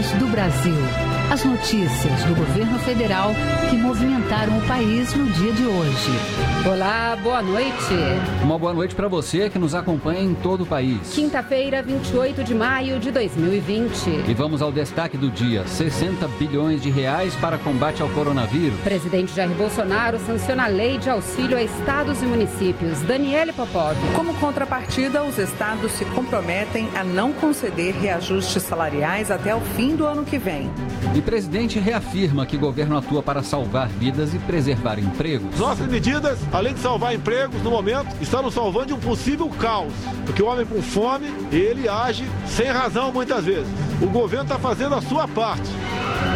Do Brasil. As notícias do governo federal que movimentaram o país no dia de hoje. Olá, boa noite. Uma boa noite para você que nos acompanha em todo o país. Quinta-feira, 28 de maio de 2020. E vamos ao destaque do dia: 60 bilhões de reais para combate ao coronavírus. Presidente Jair Bolsonaro sanciona a lei de auxílio a estados e municípios. Daniele Popov. Como contrapartida, os estados se comprometem a não conceder reajustes salariais até o fim do ano que vem. E presidente reafirma que o governo atua para salvar vidas e preservar empregos. Nossas medidas, além de salvar empregos no momento, estão nos salvando de um possível caos. Porque o homem com fome, ele age sem razão muitas vezes. O governo está fazendo a sua parte.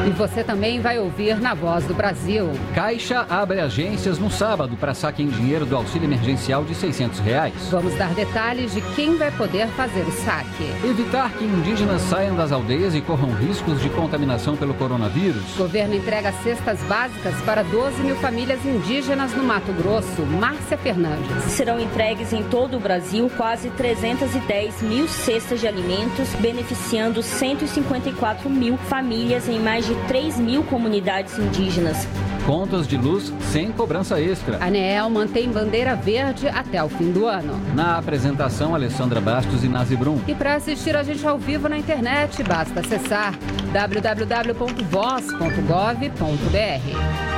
E você também vai ouvir na Voz do Brasil. Caixa abre agências no sábado para saque em dinheiro do auxílio emergencial de 600 reais. Vamos dar detalhes de quem vai poder fazer o saque. Evitar que indígenas saiam das aldeias e corram riscos de contaminação pelo coronavírus. Governo entrega cestas básicas para 12 mil famílias indígenas no Mato Grosso. Márcia Fernandes. Serão entregues em todo o Brasil quase 310 mil cestas de alimentos, beneficiando 154 mil famílias em mais de 3 mil comunidades indígenas. Contas de luz sem cobrança extra. A ANEEL mantém bandeira verde até o fim do ano. Na apresentação, Alessandra Bastos e Nazi Brum. E para assistir a gente ao vivo na internet, basta acessar www.voz.gov.br.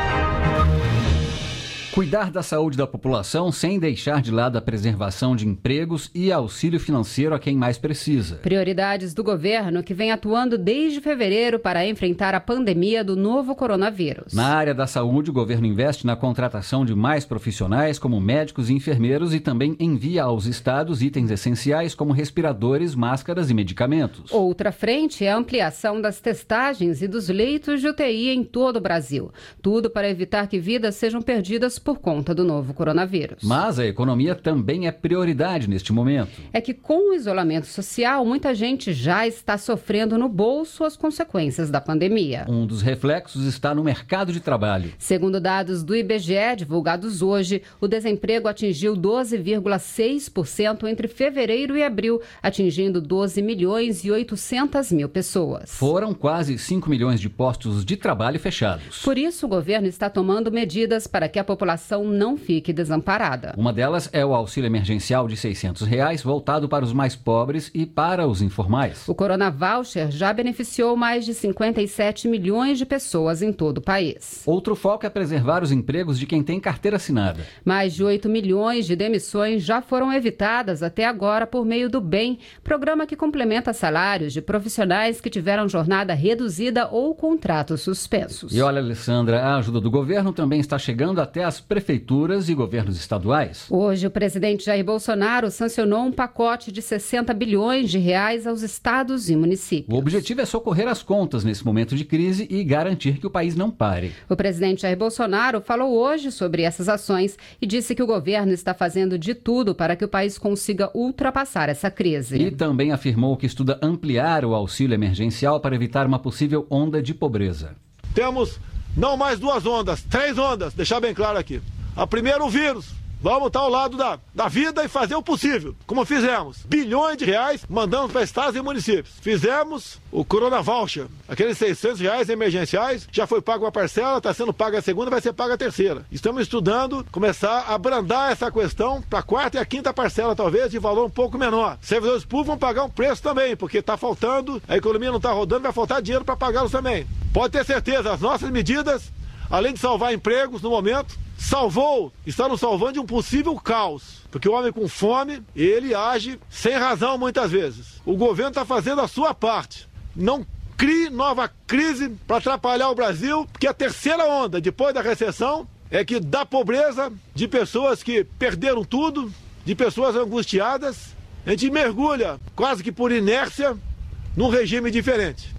Cuidar da saúde da população sem deixar de lado a preservação de empregos e auxílio financeiro a quem mais precisa. Prioridades do governo que vem atuando desde fevereiro para enfrentar a pandemia do novo coronavírus. Na área da saúde, o governo investe na contratação de mais profissionais, como médicos e enfermeiros, e também envia aos estados itens essenciais como respiradores, máscaras e medicamentos. Outra frente é a ampliação das testagens e dos leitos de UTI em todo o Brasil. Tudo para evitar que vidas sejam perdidas por conta do novo coronavírus. Mas a economia também é prioridade neste momento. É que com o isolamento social, muita gente já está sofrendo no bolso as consequências da pandemia. Um dos reflexos está no mercado de trabalho. Segundo dados do IBGE divulgados hoje, o desemprego atingiu 12,6% entre fevereiro e abril, atingindo 12 milhões e 800 mil pessoas. Foram quase 5 milhões de postos de trabalho fechados. Por isso, o governo está tomando medidas para que a população não fique desamparada. Uma delas é o auxílio emergencial de 600 reais, voltado para os mais pobres e para os informais. O Corona Voucher já beneficiou mais de 57 milhões de pessoas em todo o país. Outro foco é preservar os empregos de quem tem carteira assinada. Mais de 8 milhões de demissões já foram evitadas até agora por meio do BEM, programa que complementa salários de profissionais que tiveram jornada reduzida ou contratos suspensos. E olha, Alessandra, a ajuda do governo também está chegando até as prefeituras e governos estaduais. Hoje, o presidente Jair Bolsonaro sancionou um pacote de 60 bilhões de reais aos estados e municípios. O objetivo é socorrer as contas nesse momento de crise e garantir que o país não pare. O presidente Jair Bolsonaro falou hoje sobre essas ações e disse que o governo está fazendo de tudo para que o país consiga ultrapassar essa crise. E também afirmou que estuda ampliar o auxílio emergencial para evitar uma possível onda de pobreza. Temos não mais duas ondas, três ondas, deixar bem claro aqui. A primeira, o vírus. Vamos estar ao lado da, da vida e fazer o possível, como fizemos. Bilhões de reais mandamos para estados e municípios. Fizemos o Corona Voucher, aqueles 600 reais emergenciais, já foi pago uma parcela, está sendo paga a segunda, vai ser paga a terceira. Estamos estudando começar a abrandar essa questão para a quarta e a quinta parcela, talvez, de valor um pouco menor. Servidores públicos vão pagar um preço também, porque está faltando, a economia não está rodando, vai faltar dinheiro para pagá-los também. Pode ter certeza, as nossas medidas, além de salvar empregos no momento, salvou, está nos salvando de um possível caos. Porque o homem com fome, ele age sem razão muitas vezes. O governo está fazendo a sua parte. Não crie nova crise para atrapalhar o Brasil, porque a terceira onda, depois da recessão, é que da pobreza, de pessoas que perderam tudo, de pessoas angustiadas, a gente mergulha, quase que por inércia, num regime diferente.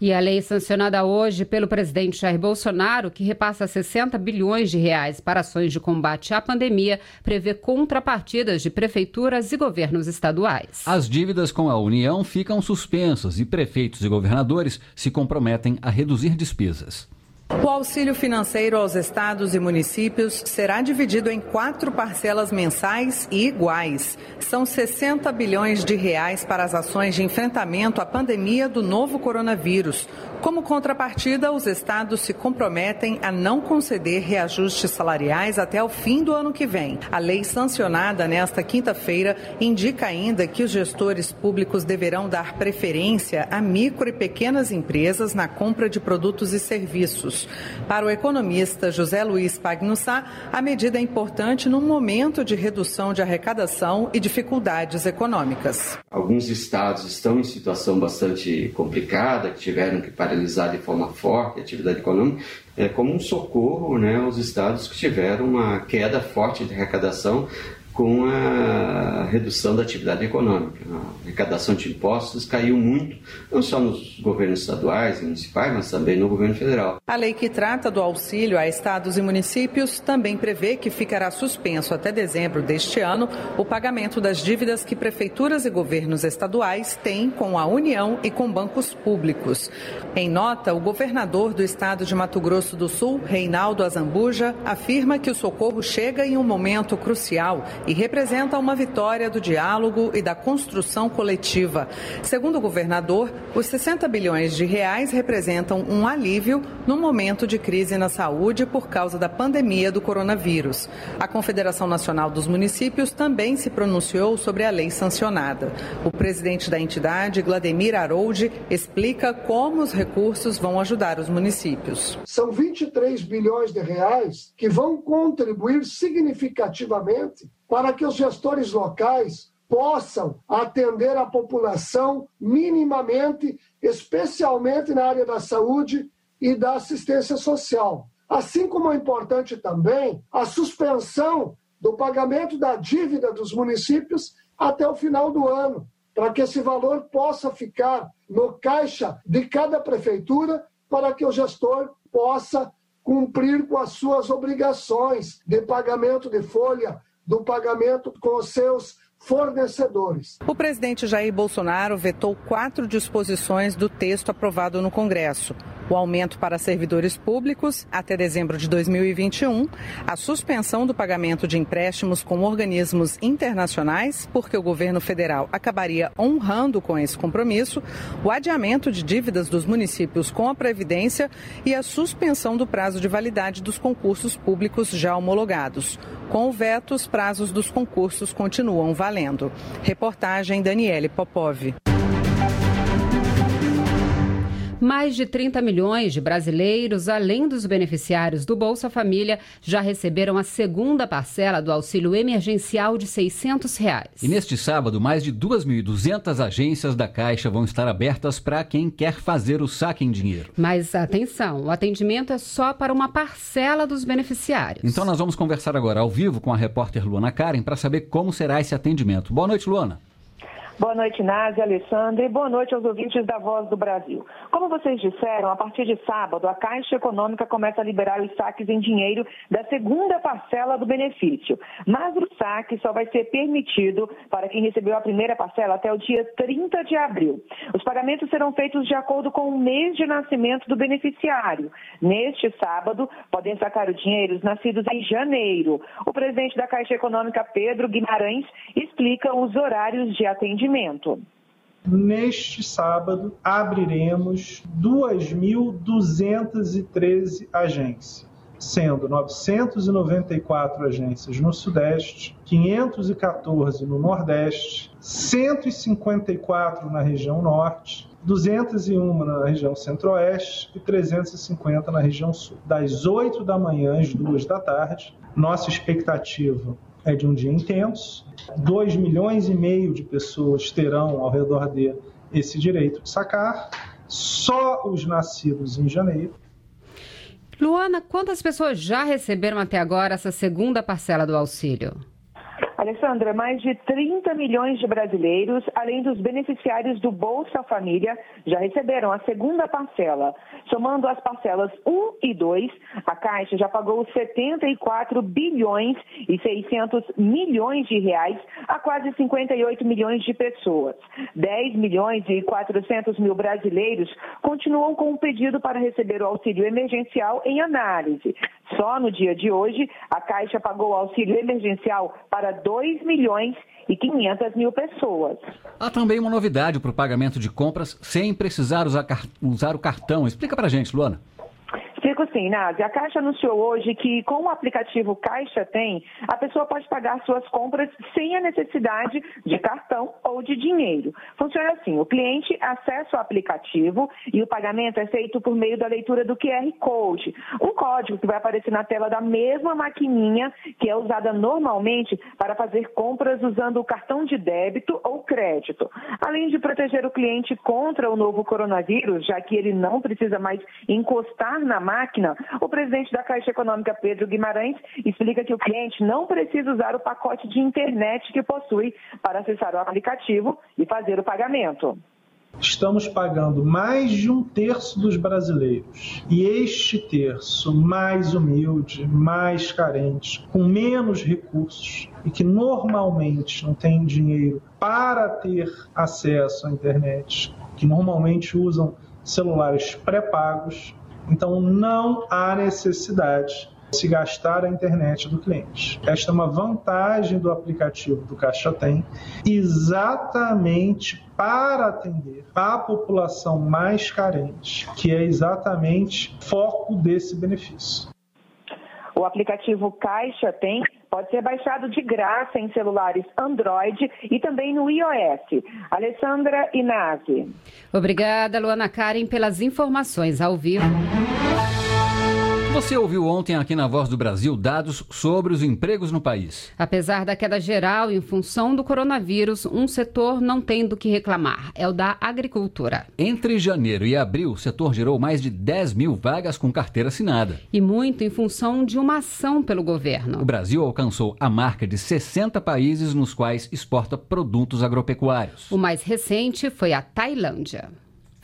E a lei sancionada hoje pelo presidente Jair Bolsonaro, que repassa 60 bilhões de reais para ações de combate à pandemia, prevê contrapartidas de prefeituras e governos estaduais. As dívidas com a União ficam suspensas e prefeitos e governadores se comprometem a reduzir despesas. O auxílio financeiro aos estados e municípios será dividido em quatro parcelas mensais e iguais. São 60 bilhões de reais para as ações de enfrentamento à pandemia do novo coronavírus. Como contrapartida, os estados se comprometem a não conceder reajustes salariais até o fim do ano que vem. A lei sancionada nesta quinta-feira indica ainda que os gestores públicos deverão dar preferência a micro e pequenas empresas na compra de produtos e serviços. Para o economista José Luiz Pagnussá, a medida é importante num momento de redução de arrecadação e dificuldades econômicas. Alguns estados estão em situação bastante complicada, que tiveram que parar paralisar de forma forte a atividade econômica, é como um socorro né, aos estados que tiveram uma queda forte de arrecadação com a redução da atividade econômica. A arrecadação de impostos caiu muito, não só nos governos estaduais e municipais, mas também no governo federal. A lei que trata do auxílio a estados e municípios também prevê que ficará suspenso até dezembro deste ano o pagamento das dívidas que prefeituras e governos estaduais têm com a União e com bancos públicos. Em nota, o governador do estado de Mato Grosso do Sul, Reinaldo Azambuja, afirma que o socorro chega em um momento crucial e representa uma vitória do diálogo e da construção coletiva. Segundo o governador, os 60 bilhões de reais representam um alívio no momento de crise na saúde por causa da pandemia do coronavírus. A Confederação Nacional dos Municípios também se pronunciou sobre a lei sancionada. O presidente da entidade, Glademir Aroude, explica como os recursos vão ajudar os municípios. São 23 bilhões de reais que vão contribuir significativamente para que os gestores locais possam atender a população minimamente, especialmente na área da saúde e da assistência social. Assim como é importante também a suspensão do pagamento da dívida dos municípios até o final do ano, para que esse valor possa ficar no caixa de cada prefeitura, para que o gestor possa cumprir com as suas obrigações de pagamento de folha do pagamento com os seus fornecedores. O presidente Jair Bolsonaro vetou quatro disposições do texto aprovado no Congresso o aumento para servidores públicos até dezembro de 2021, a suspensão do pagamento de empréstimos com organismos internacionais, porque o governo federal acabaria honrando com esse compromisso, o adiamento de dívidas dos municípios com a Previdência e a suspensão do prazo de validade dos concursos públicos já homologados. Com o veto, os prazos dos concursos continuam valendo. Reportagem Daniele Popov. Mais de 30 milhões de brasileiros, além dos beneficiários do Bolsa Família, já receberam a segunda parcela do auxílio emergencial de 600 reais. E neste sábado, mais de 2.200 agências da Caixa vão estar abertas para quem quer fazer o saque em dinheiro. Mas atenção, o atendimento é só para uma parcela dos beneficiários. Então nós vamos conversar agora ao vivo com a repórter Luana Karen para saber como será esse atendimento. Boa noite, Luana. Boa noite, Nádia, Alessandra, e boa noite aos ouvintes da Voz do Brasil. Como vocês disseram, a partir de sábado, a Caixa Econômica começa a liberar os saques em dinheiro da segunda parcela do benefício. Mas o saque só vai ser permitido para quem recebeu a primeira parcela até o dia 30 de abril. Os pagamentos serão feitos de acordo com o mês de nascimento do beneficiário. Neste sábado, podem sacar o dinheiro os nascidos em janeiro. O presidente da Caixa Econômica, Pedro Guimarães, explica os horários de atendimento atendimento. Neste sábado, abriremos 2.213 agências, sendo 994 agências no Sudeste, 514 no Nordeste, 154 na região Norte, 201 na região Centro-Oeste e 350 na região Sul. Das 8 da manhã às 2 da tarde, nossa expectativa é de um dia intenso. 2 milhões e meio de pessoas terão ao redor dele esse direito de sacar. Só os nascidos em janeiro. Luana, quantas pessoas já receberam até agora essa segunda parcela do auxílio? Alessandra, mais de 30 milhões de brasileiros, além dos beneficiários do Bolsa Família, já receberam a segunda parcela. Somando as parcelas 1 e 2, a Caixa já pagou 74 bilhões e 600 milhões de reais a quase 58 milhões de pessoas. 10 milhões e 400 mil brasileiros continuam com um pedido para receber o auxílio emergencial em análise. Só no dia de hoje, a Caixa pagou o auxílio emergencial para 2 milhões e 500 mil pessoas. Há também uma novidade para o pagamento de compras sem precisar usar, usar o cartão. Explica para gente, Luana. Explico sim, Nazi. A Caixa anunciou hoje que com o aplicativo Caixa Tem, a pessoa pode pagar suas compras sem a necessidade de cartão ou de dinheiro. Funciona assim, o cliente acessa o aplicativo e o pagamento é feito por meio da leitura do QR Code, um código que vai aparecer na tela da mesma maquininha que é usada normalmente para fazer compras usando o cartão de débito ou crédito. Além de proteger o cliente contra o novo coronavírus, já que ele não precisa mais encostar na máquina, máquina, o presidente da Caixa Econômica, Pedro Guimarães, explica que o cliente não precisa usar o pacote de internet que possui para acessar o aplicativo e fazer o pagamento. Estamos pagando mais de um terço dos brasileiros. E este terço mais humilde, mais carente, com menos recursos e que normalmente não tem dinheiro para ter acesso à internet, que normalmente usam celulares pré-pagos, então, não há necessidade de se gastar a internet do cliente. Esta é uma vantagem do aplicativo do Caixa Tem, exatamente para atender a população mais carente, que é exatamente foco desse benefício. O aplicativo Caixa Tem pode ser baixado de graça em celulares Android e também no iOS. Alessandra Inazzi. Obrigada, Luana Karen, pelas informações ao vivo. Você ouviu ontem aqui na Voz do Brasil dados sobre os empregos no país. Apesar da queda geral em função do coronavírus, um setor não tem do que reclamar: é o da agricultura. Entre janeiro e abril, o setor gerou mais de 10 mil vagas com carteira assinada. E muito em função de uma ação pelo governo. O Brasil alcançou a marca de 60 países nos quais exporta produtos agropecuários. O mais recente foi a Tailândia.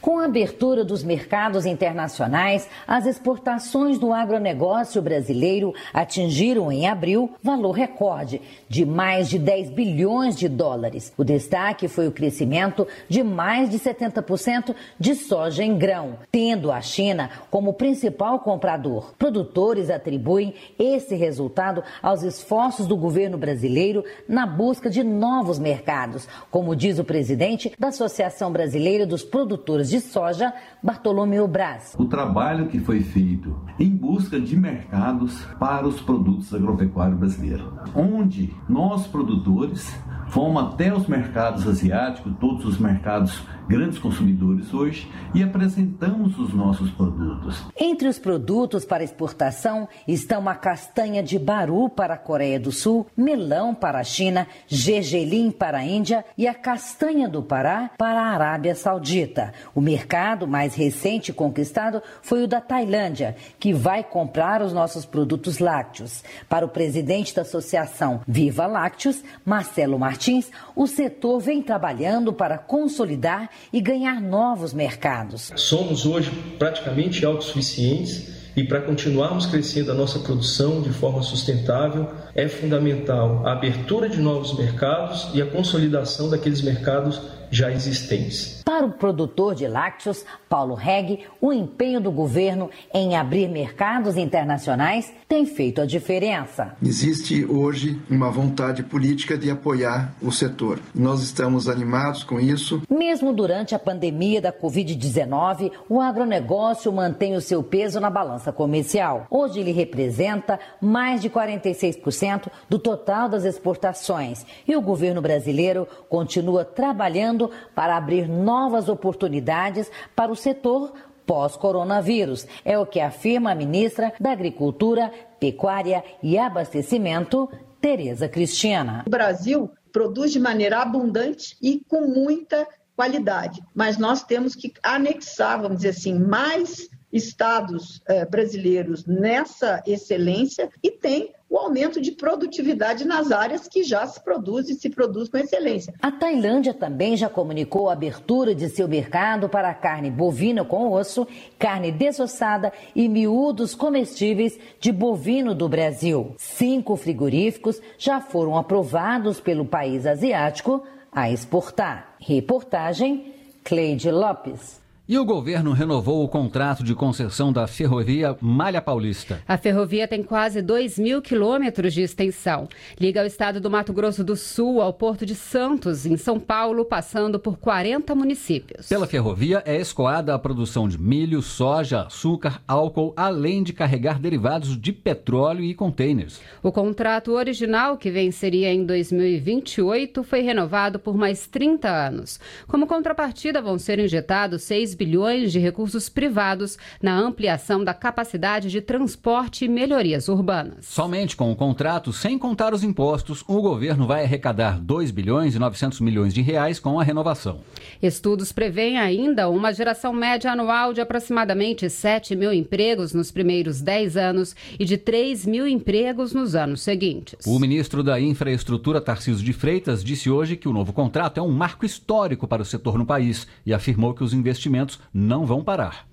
Com a abertura dos mercados internacionais, as exportações do agronegócio brasileiro atingiram em abril valor recorde de mais de 10 bilhões de dólares. O destaque foi o crescimento de mais de 70% de soja em grão, tendo a China como principal comprador. Produtores atribuem esse resultado aos esforços do governo brasileiro na busca de novos mercados, como diz o presidente da Associação Brasileira dos Produtores de soja, Bartolomeu Braz. O trabalho que foi feito em busca de mercados para os produtos agropecuários brasileiros, onde nós produtores fomos até os mercados asiáticos, todos os mercados grandes consumidores hoje e apresentamos os nossos produtos. Entre os produtos para exportação estão a castanha de baru para a Coreia do Sul, melão para a China, gergelim para a Índia e a castanha do Pará para a Arábia Saudita. O mercado mais recente conquistado foi o da Tailândia, que vai comprar os nossos produtos lácteos. Para o presidente da Associação Viva Lácteos, Marcelo Martins, o setor vem trabalhando para consolidar e ganhar novos mercados. Somos hoje praticamente autossuficientes e para continuarmos crescendo a nossa produção de forma sustentável, é fundamental a abertura de novos mercados e a consolidação daqueles mercados já existentes. Para o produtor de lácteos, Paulo Reg, o empenho do governo em abrir mercados internacionais tem feito a diferença. Existe hoje uma vontade política de apoiar o setor. Nós estamos animados com isso. Mesmo durante a pandemia da Covid-19, o agronegócio mantém o seu peso na balança comercial. Hoje ele representa mais de 46% do total das exportações e o governo brasileiro continua trabalhando para abrir novas oportunidades para o setor pós-coronavírus. É o que afirma a ministra da Agricultura, Pecuária e Abastecimento, Tereza Cristina. O Brasil produz de maneira abundante e com muita qualidade, mas nós temos que anexar, vamos dizer assim, mais estados eh, brasileiros nessa excelência e tem o aumento de produtividade nas áreas que já se produz e se produz com excelência. A Tailândia também já comunicou a abertura de seu mercado para carne bovina com osso, carne desossada e miúdos comestíveis de bovino do Brasil. Cinco frigoríficos já foram aprovados pelo país asiático a exportar. Reportagem Cleide Lopes. E o governo renovou o contrato de concessão da ferrovia Malha Paulista. A ferrovia tem quase 2 mil quilômetros de extensão. Liga o estado do Mato Grosso do Sul ao Porto de Santos, em São Paulo, passando por 40 municípios. Pela ferrovia é escoada a produção de milho, soja, açúcar, álcool, além de carregar derivados de petróleo e contêineres. O contrato original, que venceria em 2028, foi renovado por mais 30 anos. Como contrapartida, vão ser injetados 6 bilhões de recursos privados na ampliação da capacidade de transporte e melhorias urbanas. Somente com o contrato, sem contar os impostos, o governo vai arrecadar 2 bilhões e 900 milhões de reais com a renovação. Estudos prevêem ainda uma geração média anual de aproximadamente 7 mil empregos nos primeiros 10 anos e de 3 mil empregos nos anos seguintes. O ministro da Infraestrutura, Tarcísio de Freitas, disse hoje que o novo contrato é um marco histórico para o setor no país e afirmou que os investimentos não vão parar.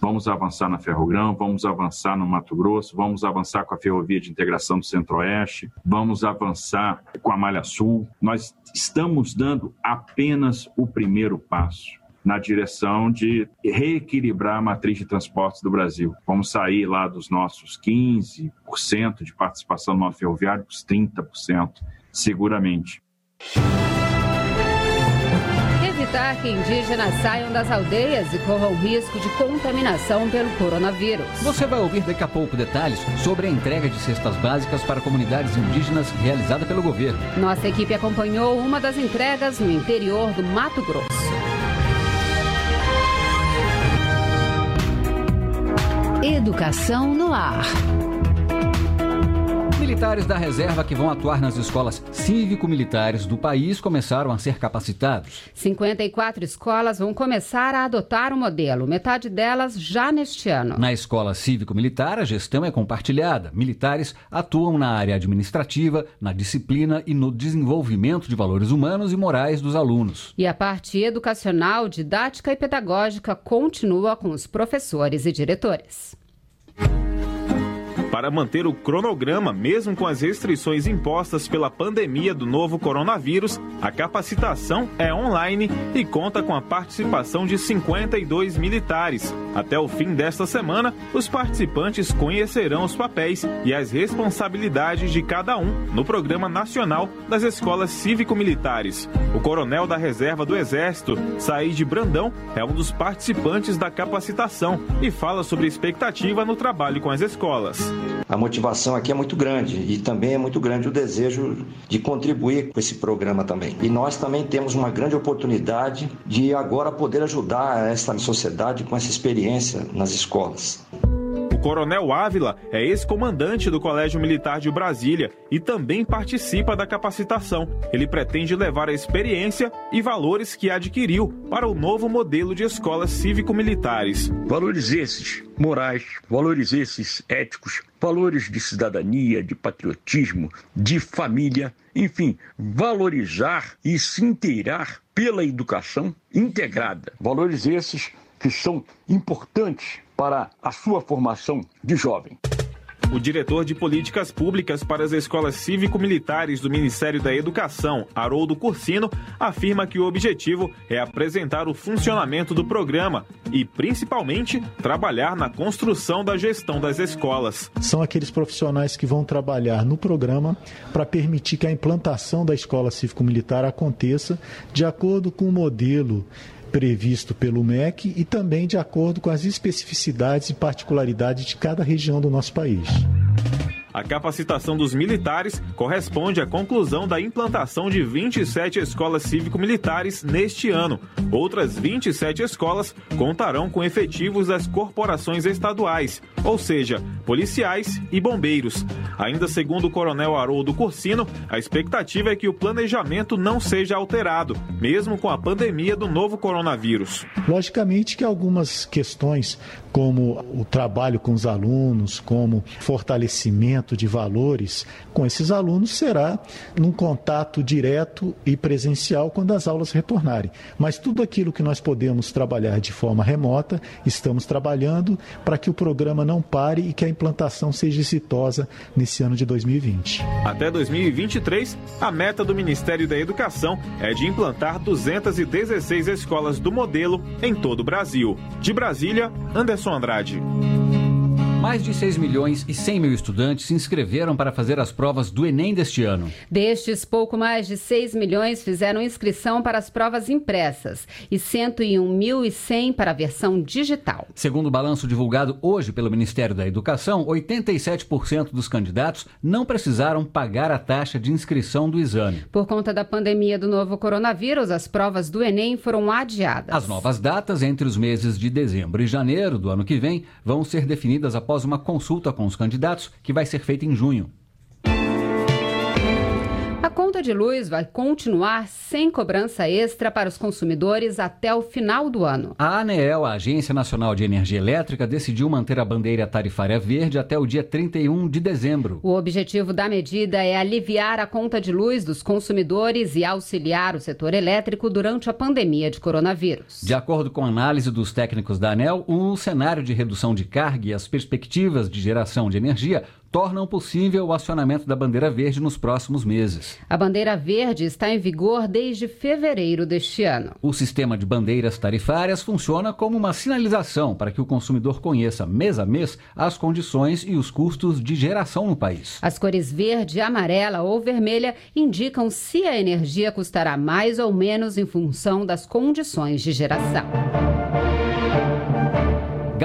Vamos avançar na Ferrogrão, vamos avançar no Mato Grosso, vamos avançar com a Ferrovia de Integração do Centro-Oeste, vamos avançar com a Malha Sul. Nós estamos dando apenas o primeiro passo na direção de reequilibrar a matriz de transportes do Brasil. Vamos sair lá dos nossos 15% de participação no ferroviário para os 30%, seguramente evitar que indígenas saiam das aldeias e corram risco de contaminação pelo coronavírus. Você vai ouvir daqui a pouco detalhes sobre a entrega de cestas básicas para comunidades indígenas realizada pelo governo. Nossa equipe acompanhou uma das entregas no interior do Mato Grosso. Educação no ar. Militares da reserva que vão atuar nas escolas cívico-militares do país começaram a ser capacitados. 54 escolas vão começar a adotar o modelo, metade delas já neste ano. Na escola cívico-militar, a gestão é compartilhada. Militares atuam na área administrativa, na disciplina e no desenvolvimento de valores humanos e morais dos alunos. E a parte educacional, didática e pedagógica continua com os professores e diretores. Para manter o cronograma, mesmo com as restrições impostas pela pandemia do novo coronavírus, a capacitação é online e conta com a participação de 52 militares. Até o fim desta semana, os participantes conhecerão os papéis e as responsabilidades de cada um no Programa Nacional das Escolas Cívico-Militares. O coronel da Reserva do Exército, Said Brandão, é um dos participantes da capacitação e fala sobre expectativa no trabalho com as escolas. A motivação aqui é muito grande e também é muito grande o desejo de contribuir com esse programa também. E nós também temos uma grande oportunidade de agora poder ajudar essa sociedade com essa experiência nas escolas. O Coronel Ávila é ex-comandante do Colégio Militar de Brasília e também participa da capacitação. Ele pretende levar a experiência e valores que adquiriu para o novo modelo de escolas cívico-militares. Valores esses morais, valores esses éticos, valores de cidadania, de patriotismo, de família, enfim, valorizar e se inteirar pela educação integrada. Valores esses que são importantes para a sua formação de jovem. O diretor de políticas públicas para as escolas cívico-militares do Ministério da Educação, Haroldo Cursino, afirma que o objetivo é apresentar o funcionamento do programa e, principalmente, trabalhar na construção da gestão das escolas. São aqueles profissionais que vão trabalhar no programa para permitir que a implantação da escola cívico-militar aconteça de acordo com o modelo previsto pelo MEC e também de acordo com as especificidades e particularidades de cada região do nosso país. A capacitação dos militares corresponde à conclusão da implantação de 27 escolas cívico-militares neste ano. Outras 27 escolas contarão com efetivos das corporações estaduais, ou seja, policiais e bombeiros. Ainda segundo o coronel Haroldo Cursino, a expectativa é que o planejamento não seja alterado, mesmo com a pandemia do novo coronavírus. Logicamente que algumas questões, como o trabalho com os alunos, como fortalecimento de valores com esses alunos será num contato direto e presencial quando as aulas retornarem. Mas tudo aquilo que nós podemos trabalhar de forma remota, estamos trabalhando para que o programa não pare e que a implantação seja exitosa nesse ano de 2020. Até 2023, a meta do Ministério da Educação é de implantar 216 escolas do modelo em todo o Brasil. De Brasília, Anderson Andrade. Mais de 6 milhões e 100 mil estudantes se inscreveram para fazer as provas do Enem deste ano. Destes, pouco mais de 6 milhões fizeram inscrição para as provas impressas e 101.100 para a versão digital. Segundo o balanço divulgado hoje pelo Ministério da Educação, 87% dos candidatos não precisaram pagar a taxa de inscrição do exame. Por conta da pandemia do novo coronavírus, as provas do Enem foram adiadas. As novas datas entre os meses de dezembro e janeiro do ano que vem vão ser definidas a após uma consulta com os candidatos que vai ser feita em junho. A conta de luz vai continuar sem cobrança extra para os consumidores até o final do ano. A ANEEL, a Agência Nacional de Energia Elétrica, decidiu manter a bandeira tarifária verde até o dia 31 de dezembro. O objetivo da medida é aliviar a conta de luz dos consumidores e auxiliar o setor elétrico durante a pandemia de coronavírus. De acordo com a análise dos técnicos da ANEL, um cenário de redução de carga e as perspectivas de geração de energia tornam possível o acionamento da bandeira verde nos próximos meses. A bandeira verde está em vigor desde fevereiro deste ano. O sistema de bandeiras tarifárias funciona como uma sinalização para que o consumidor conheça mês a mês as condições e os custos de geração no país. As cores verde, amarela ou vermelha indicam se a energia custará mais ou menos em função das condições de geração.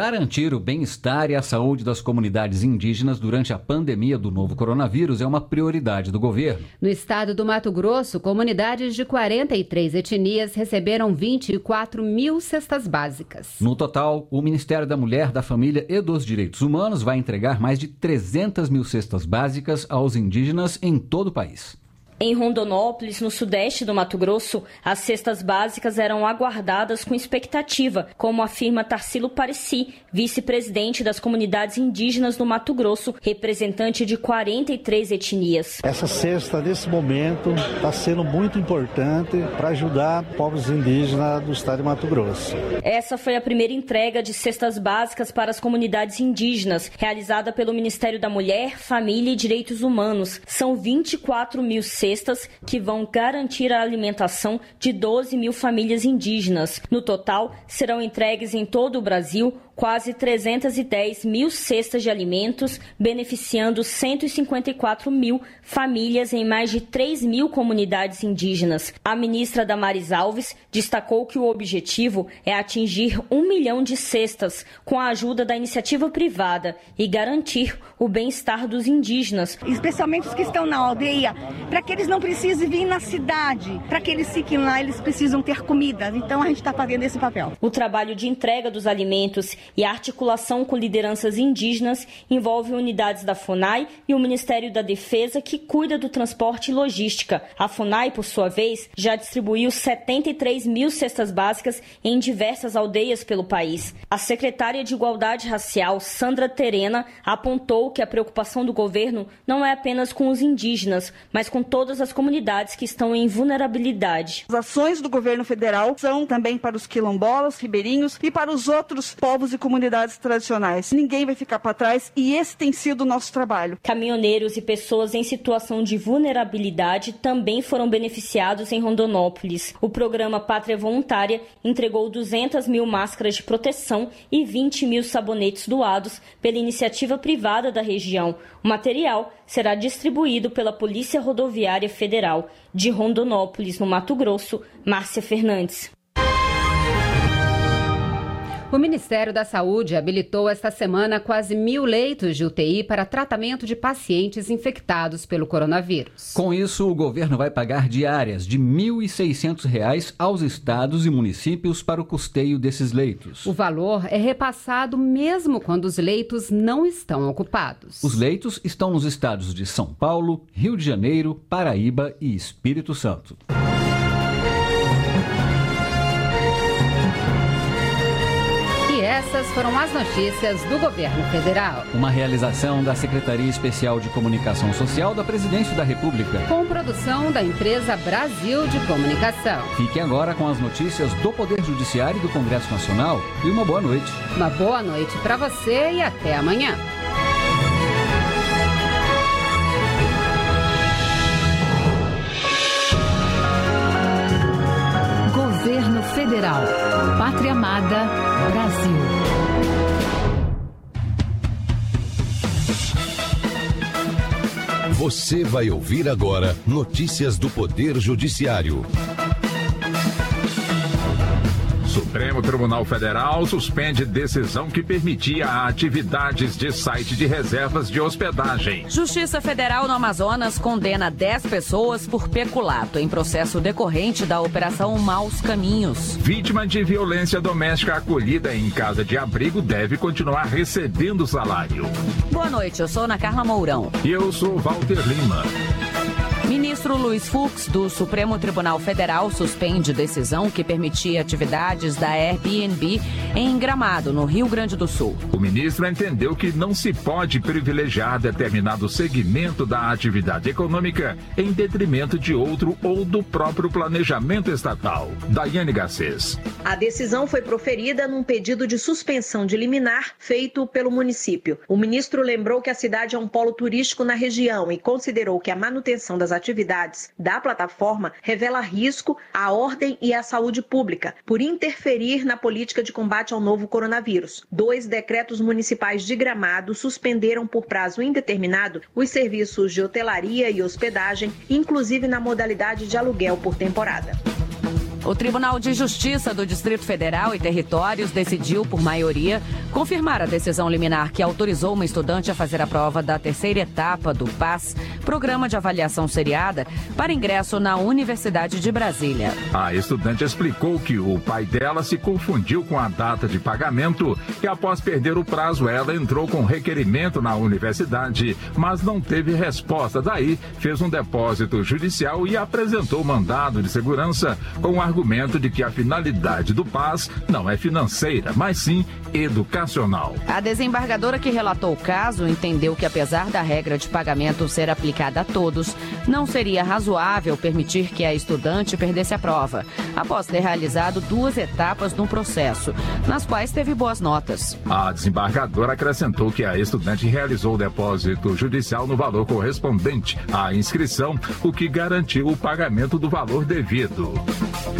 Garantir o bem-estar e a saúde das comunidades indígenas durante a pandemia do novo coronavírus é uma prioridade do governo. No estado do Mato Grosso, comunidades de 43 etnias receberam 24 mil cestas básicas. No total, o Ministério da Mulher, da Família e dos Direitos Humanos vai entregar mais de 300 mil cestas básicas aos indígenas em todo o país. Em Rondonópolis, no sudeste do Mato Grosso, as cestas básicas eram aguardadas com expectativa, como afirma Tarsilo Pareci, vice-presidente das comunidades indígenas do Mato Grosso, representante de 43 etnias. Essa cesta, nesse momento, está sendo muito importante para ajudar povos indígenas do estado de Mato Grosso. Essa foi a primeira entrega de cestas básicas para as comunidades indígenas, realizada pelo Ministério da Mulher, Família e Direitos Humanos. São 24 mil cestas cestas que vão garantir a alimentação de 12 mil famílias indígenas. No total, serão entregues em todo o Brasil quase 310 mil cestas de alimentos, beneficiando 154 mil famílias em mais de 3 mil comunidades indígenas. A ministra Damares Alves destacou que o objetivo é atingir um milhão de cestas com a ajuda da iniciativa privada e garantir o bem-estar dos indígenas. Especialmente os que estão na aldeia, para que eles não precisem vir na cidade, para que eles fiquem lá, eles precisam ter comida. Então a gente está fazendo esse papel. O trabalho de entrega dos alimentos e a articulação com lideranças indígenas envolve unidades da FUNAI e o Ministério da Defesa, que cuida do transporte e logística. A FUNAI, por sua vez, já distribuiu 73 mil cestas básicas em diversas aldeias pelo país. A secretária de Igualdade Racial, Sandra Terena, apontou que a preocupação do governo não é apenas com os indígenas, mas com todas as comunidades que estão em vulnerabilidade. As ações do governo federal são também para os quilombolas, ribeirinhos e para os outros povos e comunidades tradicionais. Ninguém vai ficar para trás e esse tem sido o nosso trabalho. Caminhoneiros e pessoas em situação de vulnerabilidade também foram beneficiados em Rondonópolis. O programa Pátria Voluntária entregou 200 mil máscaras de proteção e 20 mil sabonetes doados pela iniciativa privada da região. O material será distribuído pela Polícia Rodoviária Federal de Rondonópolis, no Mato Grosso. Márcia Fernandes. O Ministério da Saúde habilitou esta semana quase mil leitos de UTI para tratamento de pacientes infectados pelo coronavírus. Com isso, o governo vai pagar diárias de R$ 1.600 aos estados e municípios para o custeio desses leitos. O valor é repassado mesmo quando os leitos não estão ocupados. Os leitos estão nos estados de São Paulo, Rio de Janeiro, Paraíba e Espírito Santo. Essas foram as notícias do governo federal. Uma realização da Secretaria Especial de Comunicação Social da Presidência da República. Com produção da empresa Brasil de Comunicação. Fique agora com as notícias do Poder Judiciário do Congresso Nacional e uma boa noite. Uma boa noite para você e até amanhã. Federal. Pátria Amada, Brasil. Você vai ouvir agora notícias do Poder Judiciário. Supremo Tribunal Federal suspende decisão que permitia atividades de site de reservas de hospedagem. Justiça Federal no Amazonas condena 10 pessoas por peculato em processo decorrente da Operação Maus Caminhos. Vítima de violência doméstica acolhida em casa de abrigo deve continuar recebendo salário. Boa noite, eu sou Ana Carla Mourão. E eu sou Walter Lima. Ministro Luiz Fux, do Supremo Tribunal Federal, suspende decisão que permitia atividades da Airbnb em Gramado, no Rio Grande do Sul. O ministro entendeu que não se pode privilegiar determinado segmento da atividade econômica em detrimento de outro ou do próprio planejamento estatal. Daiane Garcês. A decisão foi proferida num pedido de suspensão de liminar feito pelo município. O ministro lembrou que a cidade é um polo turístico na região e considerou que a manutenção das atividades da plataforma revela risco à ordem e à saúde pública por interferir na política de combate ao novo coronavírus. Dois decretos municipais de Gramado suspenderam por prazo indeterminado os serviços de hotelaria e hospedagem, inclusive na modalidade de aluguel por temporada. O Tribunal de Justiça do Distrito Federal e Territórios decidiu, por maioria, confirmar a decisão liminar que autorizou uma estudante a fazer a prova da terceira etapa do PAS, Programa de Avaliação Seriada, para ingresso na Universidade de Brasília. A estudante explicou que o pai dela se confundiu com a data de pagamento e, após perder o prazo, ela entrou com requerimento na universidade, mas não teve resposta. Daí, fez um depósito judicial e apresentou mandado de segurança com a argumento de que a finalidade do PAS não é financeira, mas sim educacional. A desembargadora que relatou o caso entendeu que, apesar da regra de pagamento ser aplicada a todos, não seria razoável permitir que a estudante perdesse a prova, após ter realizado duas etapas no processo, nas quais teve boas notas. A desembargadora acrescentou que a estudante realizou o depósito judicial no valor correspondente à inscrição, o que garantiu o pagamento do valor devido.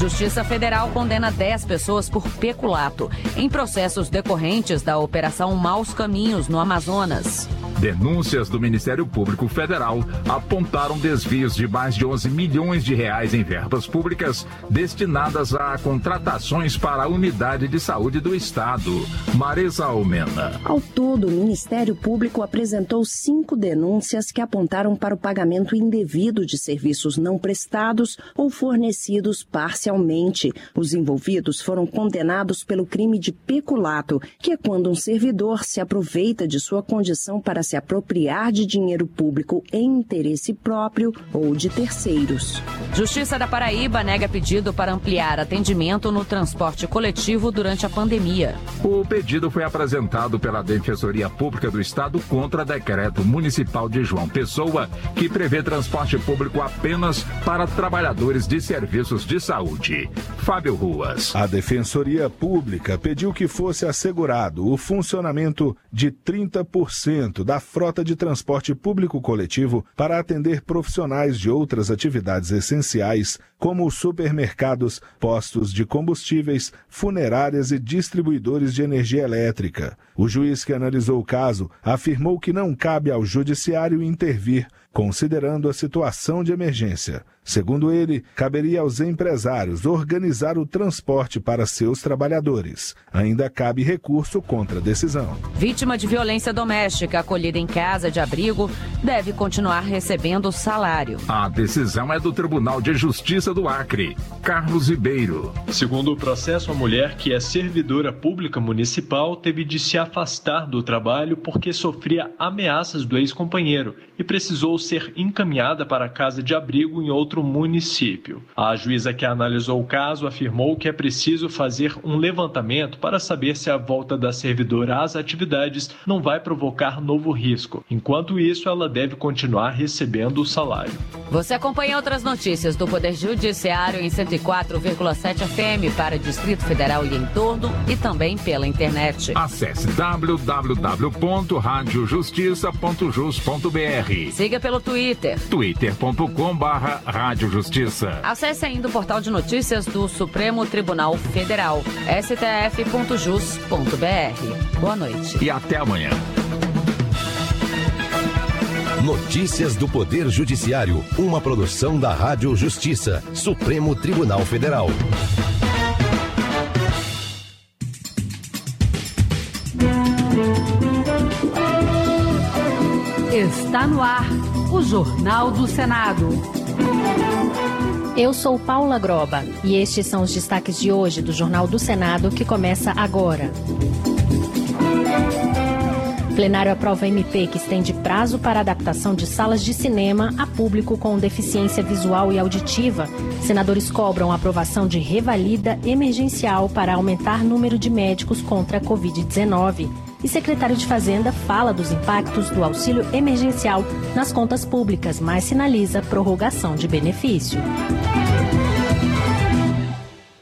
Justiça Federal condena 10 pessoas por peculato em processos decorrentes da Operação Maus Caminhos no Amazonas. Denúncias do Ministério Público Federal apontaram desvios de mais de 11 milhões de reais em verbas públicas destinadas a contratações para a unidade de saúde do Estado. Marisa Almena. Ao todo, o Ministério Público apresentou cinco denúncias que apontaram para o pagamento indevido de serviços não prestados ou fornecidos parcialmente. Os envolvidos foram condenados pelo crime de peculato, que é quando um servidor se aproveita de sua condição para se apropriar de dinheiro público em interesse próprio ou de terceiros. Justiça da Paraíba nega pedido para ampliar atendimento no transporte coletivo durante a pandemia. O pedido foi apresentado pela Defensoria Pública do Estado contra decreto municipal de João Pessoa, que prevê transporte público apenas para trabalhadores de serviços de saúde. Fábio Ruas. A Defensoria Pública pediu que fosse assegurado o funcionamento de 30% da frota de transporte público coletivo para atender profissionais de outras atividades essenciais, como supermercados, postos de combustíveis, funerárias e distribuidores de energia elétrica. O juiz que analisou o caso afirmou que não cabe ao judiciário intervir, considerando a situação de emergência. Segundo ele, caberia aos empresários organizar o transporte para seus trabalhadores. Ainda cabe recurso contra a decisão. Vítima de violência doméstica acolhida em casa de abrigo deve continuar recebendo salário. A decisão é do Tribunal de Justiça do Acre. Carlos Ribeiro. Segundo o processo, a mulher que é servidora pública municipal teve de se afastar do trabalho porque sofria ameaças do ex-companheiro e precisou ser encaminhada para casa de abrigo em outro município. A juíza que analisou o caso afirmou que é preciso fazer um levantamento para saber se a volta da servidora às atividades não vai provocar novo risco. Enquanto isso, ela deve continuar recebendo o salário. Você acompanha outras notícias do Poder Judiciário em 104,7 FM para Distrito Federal e em torno e também pela internet. Acesse www.radiojustiça.jus.br. Siga pelo Twitter. twitter.com barra Justiça. Acesse ainda o portal de notícias do Supremo Tribunal Federal, stf.jus.br. Boa noite. E até amanhã. Notícias do Poder Judiciário, uma produção da Rádio Justiça, Supremo Tribunal Federal. Está no ar o Jornal do Senado. Eu sou Paula Groba e estes são os destaques de hoje do Jornal do Senado que começa agora. Plenário aprova MP que estende prazo para adaptação de salas de cinema a público com deficiência visual e auditiva. Senadores cobram aprovação de revalida emergencial para aumentar número de médicos contra a Covid-19. E secretário de Fazenda fala dos impactos do auxílio emergencial nas contas públicas, mas sinaliza prorrogação de benefício.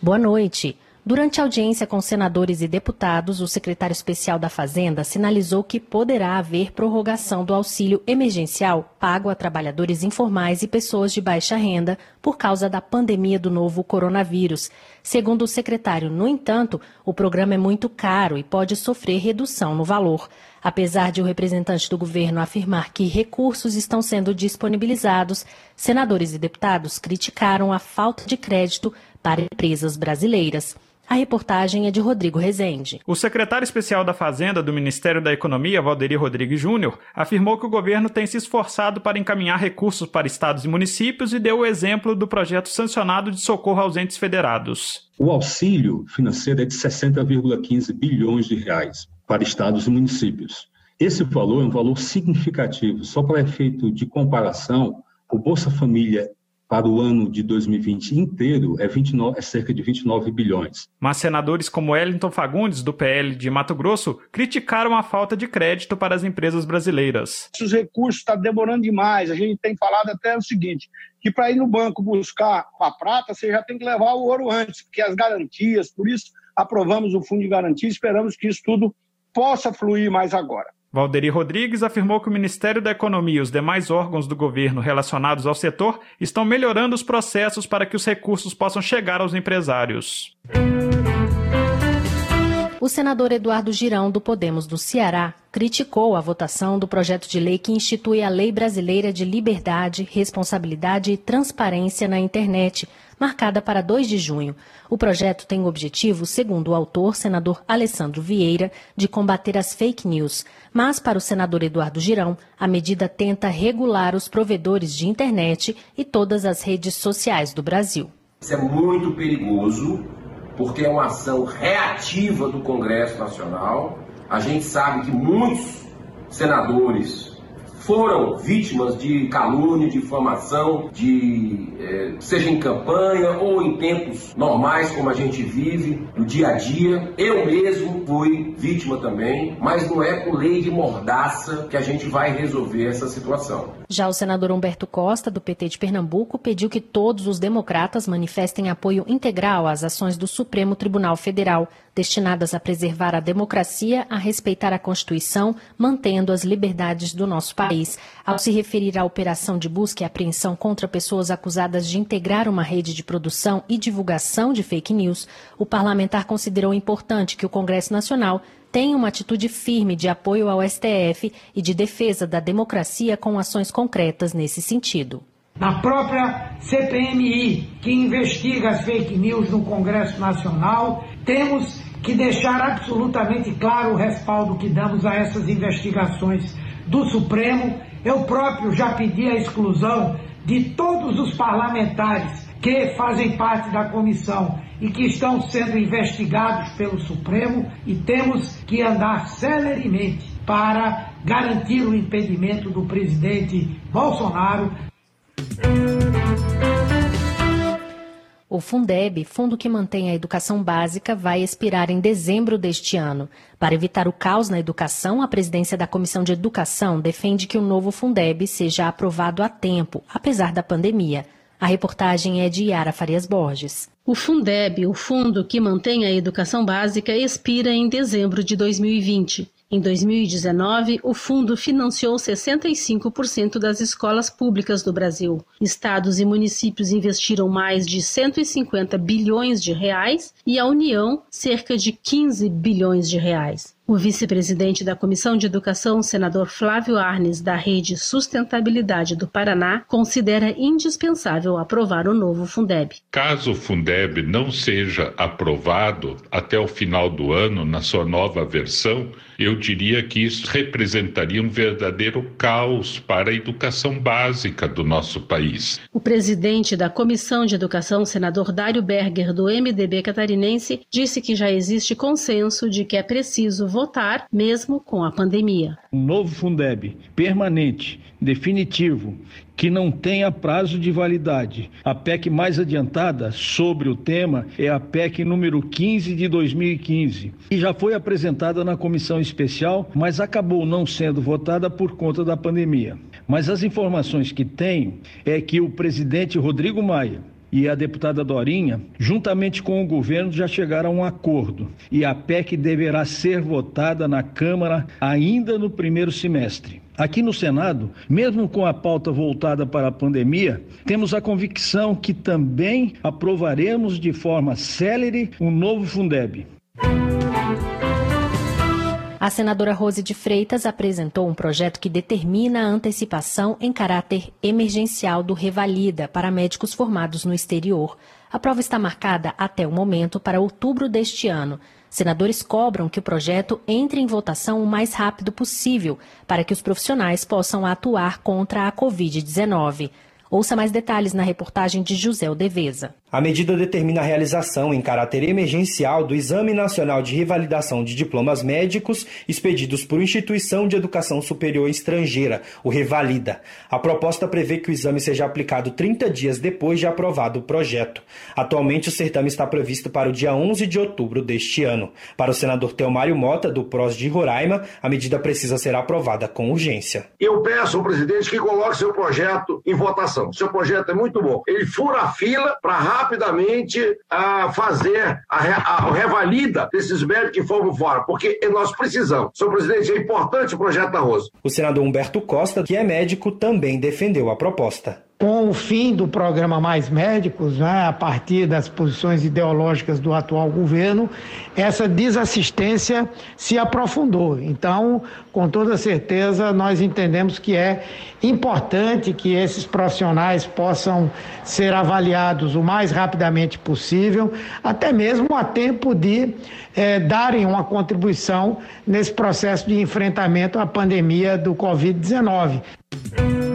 Boa noite. Durante a audiência com senadores e deputados, o secretário especial da Fazenda sinalizou que poderá haver prorrogação do auxílio emergencial pago a trabalhadores informais e pessoas de baixa renda por causa da pandemia do novo coronavírus. Segundo o secretário, no entanto, o programa é muito caro e pode sofrer redução no valor. Apesar de o representante do governo afirmar que recursos estão sendo disponibilizados, senadores e deputados criticaram a falta de crédito para empresas brasileiras. A reportagem é de Rodrigo Rezende. O secretário especial da Fazenda do Ministério da Economia, Valderi Rodrigues Júnior, afirmou que o governo tem se esforçado para encaminhar recursos para estados e municípios e deu o exemplo do projeto sancionado de socorro aos entes federados. O auxílio financeiro é de 60,15 bilhões de reais para estados e municípios. Esse valor é um valor significativo. Só para efeito de comparação, o Bolsa Família para o ano de 2020 inteiro é, 29, é cerca de 29 bilhões. Mas senadores como Wellington Fagundes, do PL de Mato Grosso, criticaram a falta de crédito para as empresas brasileiras. Os recursos estão demorando demais. A gente tem falado até o seguinte, que para ir no banco buscar a prata, você já tem que levar o ouro antes, porque as garantias, por isso aprovamos o fundo de garantia, esperamos que isso tudo possa fluir mais agora. Valderi Rodrigues afirmou que o Ministério da Economia e os demais órgãos do governo relacionados ao setor estão melhorando os processos para que os recursos possam chegar aos empresários. O senador Eduardo Girão, do Podemos do Ceará, criticou a votação do projeto de lei que institui a Lei Brasileira de Liberdade, Responsabilidade e Transparência na Internet, marcada para 2 de junho. O projeto tem o objetivo, segundo o autor, senador Alessandro Vieira, de combater as fake news. Mas, para o senador Eduardo Girão, a medida tenta regular os provedores de internet e todas as redes sociais do Brasil. Isso é muito perigoso porque é uma ação reativa do Congresso Nacional. A gente sabe que muitos senadores foram vítimas de calúnia, de difamação, de eh, seja em campanha ou em tempos normais como a gente vive no dia a dia. Eu mesmo fui vítima também, mas não é com lei de mordaça que a gente vai resolver essa situação. Já o senador Humberto Costa, do PT de Pernambuco, pediu que todos os democratas manifestem apoio integral às ações do Supremo Tribunal Federal, destinadas a preservar a democracia, a respeitar a Constituição, mantendo as liberdades do nosso país. Ao se referir à operação de busca e apreensão contra pessoas acusadas de integrar uma rede de produção e divulgação de fake news, o parlamentar considerou importante que o Congresso Nacional tem uma atitude firme de apoio ao STF e de defesa da democracia com ações concretas nesse sentido. Na própria CPMI, que investiga as fake news no Congresso Nacional, temos que deixar absolutamente claro o respaldo que damos a essas investigações do Supremo. Eu próprio já pedi a exclusão de todos os parlamentares que fazem parte da comissão e que estão sendo investigados pelo Supremo e temos que andar celeremente para garantir o impedimento do presidente Bolsonaro. O Fundeb, fundo que mantém a educação básica, vai expirar em dezembro deste ano. Para evitar o caos na educação, a presidência da Comissão de Educação defende que o novo Fundeb seja aprovado a tempo, apesar da pandemia. A reportagem é de Yara Farias Borges. O Fundeb, o fundo que mantém a educação básica, expira em dezembro de 2020. Em 2019, o fundo financiou 65% das escolas públicas do Brasil. Estados e municípios investiram mais de 150 bilhões de reais e a União cerca de 15 bilhões de reais. O vice-presidente da Comissão de Educação, senador Flávio Arnes, da Rede Sustentabilidade do Paraná, considera indispensável aprovar o novo Fundeb. Caso o Fundeb não seja aprovado até o final do ano, na sua nova versão, eu diria que isso representaria um verdadeiro caos para a educação básica do nosso país. O presidente da Comissão de Educação, senador Dário Berger, do MDB catarinense, disse que já existe consenso de que é preciso votar, mesmo com a pandemia. Um novo Fundeb permanente, definitivo, que não tenha prazo de validade. A PEC mais adiantada sobre o tema é a PEC número 15 de 2015, e já foi apresentada na comissão especial, mas acabou não sendo votada por conta da pandemia. Mas as informações que tenho é que o presidente Rodrigo Maia e a deputada Dorinha, juntamente com o governo, já chegaram a um acordo. E a PEC deverá ser votada na Câmara ainda no primeiro semestre. Aqui no Senado, mesmo com a pauta voltada para a pandemia, temos a convicção que também aprovaremos de forma célere um novo Fundeb. A senadora Rose de Freitas apresentou um projeto que determina a antecipação em caráter emergencial do Revalida para médicos formados no exterior. A prova está marcada até o momento para outubro deste ano. Senadores cobram que o projeto entre em votação o mais rápido possível para que os profissionais possam atuar contra a Covid-19. Ouça mais detalhes na reportagem de José Odeveza. A medida determina a realização em caráter emergencial do Exame Nacional de Revalidação de Diplomas Médicos expedidos por instituição de educação superior estrangeira, o Revalida. A proposta prevê que o exame seja aplicado 30 dias depois de aprovado o projeto. Atualmente, o certame está previsto para o dia 11 de outubro deste ano. Para o senador Teomário Mota, do PROS de Roraima, a medida precisa ser aprovada com urgência. Eu peço ao presidente que coloque seu projeto em votação. Seu projeto é muito bom. Ele fura a fila para rapidamente a fazer a, a, a, revalida desses médicos que foram fora, porque nós precisamos. Senhor presidente, é importante o projeto da Rosa. O senador Humberto Costa, que é médico, também defendeu a proposta com o fim do programa Mais Médicos, né, a partir das posições ideológicas do atual governo, essa desassistência se aprofundou. Então, com toda certeza, nós entendemos que é importante que esses profissionais possam ser avaliados o mais rapidamente possível, até mesmo a tempo de eh, darem uma contribuição nesse processo de enfrentamento à pandemia do Covid-19.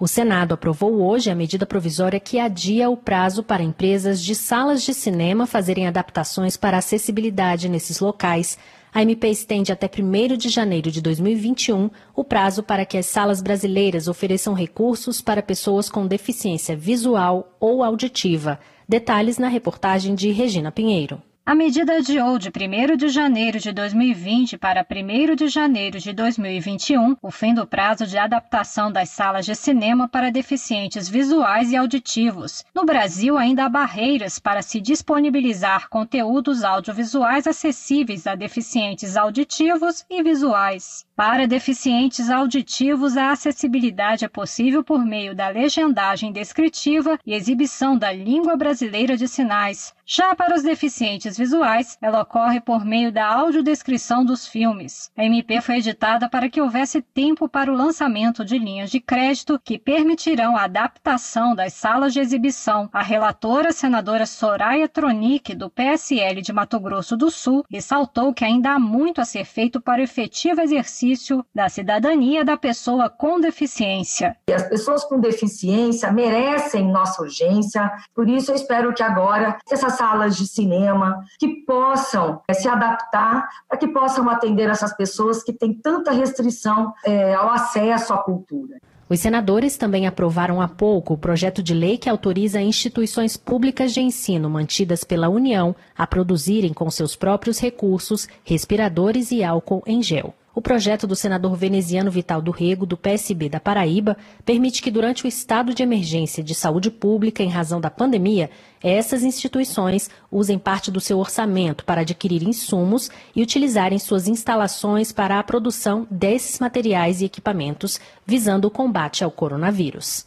O Senado aprovou hoje a medida provisória que adia o prazo para empresas de salas de cinema fazerem adaptações para acessibilidade nesses locais. A MP estende até 1 de janeiro de 2021 o prazo para que as salas brasileiras ofereçam recursos para pessoas com deficiência visual ou auditiva. Detalhes na reportagem de Regina Pinheiro. A medida adiou de 1 de janeiro de 2020 para 1 de janeiro de 2021 o fim do prazo de adaptação das salas de cinema para deficientes visuais e auditivos. No Brasil, ainda há barreiras para se disponibilizar conteúdos audiovisuais acessíveis a deficientes auditivos e visuais. Para deficientes auditivos, a acessibilidade é possível por meio da legendagem descritiva e exibição da língua brasileira de sinais. Já para os deficientes visuais, ela ocorre por meio da audiodescrição dos filmes. A MP foi editada para que houvesse tempo para o lançamento de linhas de crédito que permitirão a adaptação das salas de exibição. A relatora, senadora Soraya Tronic, do PSL de Mato Grosso do Sul, ressaltou que ainda há muito a ser feito para o efetivo exercício exercício da cidadania da pessoa com deficiência. E as pessoas com deficiência merecem nossa urgência, por isso eu espero que agora essa salas de cinema, que possam é, se adaptar, para que possam atender essas pessoas que têm tanta restrição é, ao acesso à cultura. Os senadores também aprovaram há pouco o projeto de lei que autoriza instituições públicas de ensino mantidas pela União a produzirem com seus próprios recursos respiradores e álcool em gel. O projeto do senador veneziano Vital do Rego, do PSB da Paraíba, permite que durante o estado de emergência de saúde pública em razão da pandemia, essas instituições usem parte do seu orçamento para adquirir insumos e utilizarem suas instalações para a produção desses materiais e equipamentos, visando o combate ao coronavírus.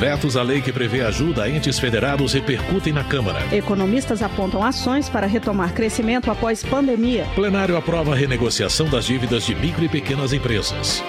Vetos à lei que prevê ajuda a entes federados repercutem na Câmara. Economistas apontam ações para retomar crescimento após pandemia. Plenário aprova a renegociação das dívidas de micro e pequenas empresas.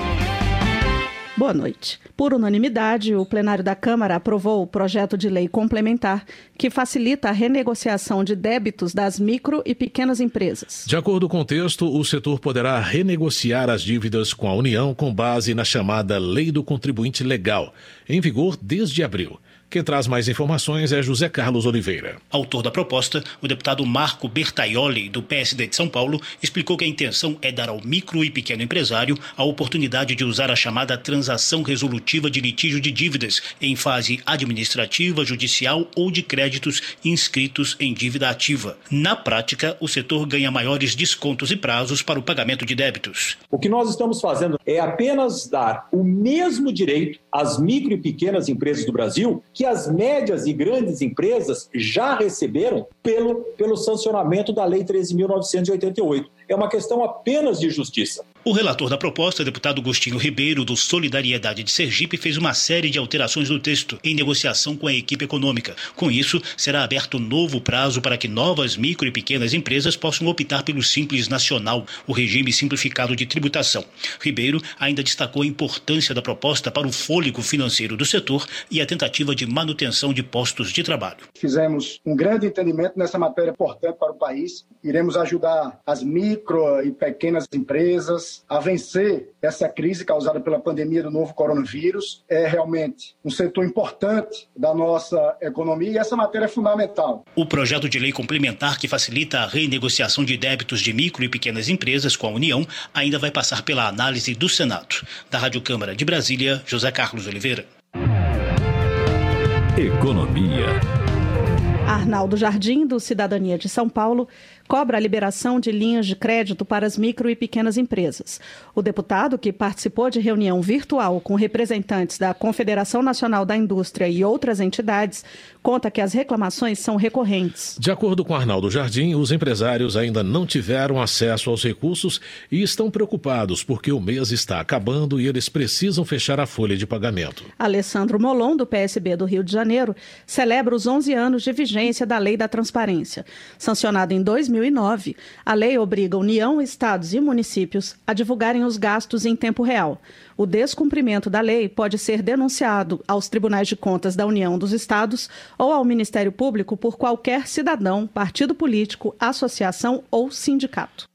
Boa noite. Por unanimidade, o plenário da Câmara aprovou o projeto de lei complementar que facilita a renegociação de débitos das micro e pequenas empresas. De acordo com o texto, o setor poderá renegociar as dívidas com a União com base na chamada Lei do Contribuinte Legal, em vigor desde abril. Quem traz mais informações é José Carlos Oliveira. Autor da proposta, o deputado Marco Bertaioli, do PSD de São Paulo, explicou que a intenção é dar ao micro e pequeno empresário a oportunidade de usar a chamada transação resolutiva de litígio de dívidas em fase administrativa, judicial ou de créditos inscritos em dívida ativa. Na prática, o setor ganha maiores descontos e prazos para o pagamento de débitos. O que nós estamos fazendo é apenas dar o mesmo direito às micro e pequenas empresas do Brasil que as médias e grandes empresas já receberam pelo, pelo sancionamento da Lei 13.988. É uma questão apenas de justiça. O relator da proposta, deputado Agostinho Ribeiro, do Solidariedade de Sergipe, fez uma série de alterações no texto, em negociação com a equipe econômica. Com isso, será aberto novo prazo para que novas micro e pequenas empresas possam optar pelo Simples Nacional, o regime simplificado de tributação. Ribeiro ainda destacou a importância da proposta para o fôlego financeiro do setor e a tentativa de manutenção de postos de trabalho. Fizemos um grande entendimento nessa matéria importante para o país. Iremos ajudar as micro e pequenas empresas a vencer essa crise causada pela pandemia do novo coronavírus. É realmente um setor importante da nossa economia e essa matéria é fundamental. O projeto de lei complementar que facilita a renegociação de débitos de micro e pequenas empresas com a União ainda vai passar pela análise do Senado. Da Rádio Câmara de Brasília, José Carlos Oliveira. Economia. Arnaldo Jardim, do Cidadania de São Paulo, cobra a liberação de linhas de crédito para as micro e pequenas empresas. O deputado, que participou de reunião virtual com representantes da Confederação Nacional da Indústria e outras entidades, conta que as reclamações são recorrentes. De acordo com Arnaldo Jardim, os empresários ainda não tiveram acesso aos recursos e estão preocupados porque o mês está acabando e eles precisam fechar a folha de pagamento. Alessandro Molon, do PSB do Rio de Janeiro, celebra os 11 anos de vigência da Lei da Transparência. Sancionada em 2000, 2009, a lei obriga União, estados e municípios a divulgarem os gastos em tempo real. O descumprimento da lei pode ser denunciado aos tribunais de contas da União dos Estados ou ao Ministério Público por qualquer cidadão, partido político, associação ou sindicato.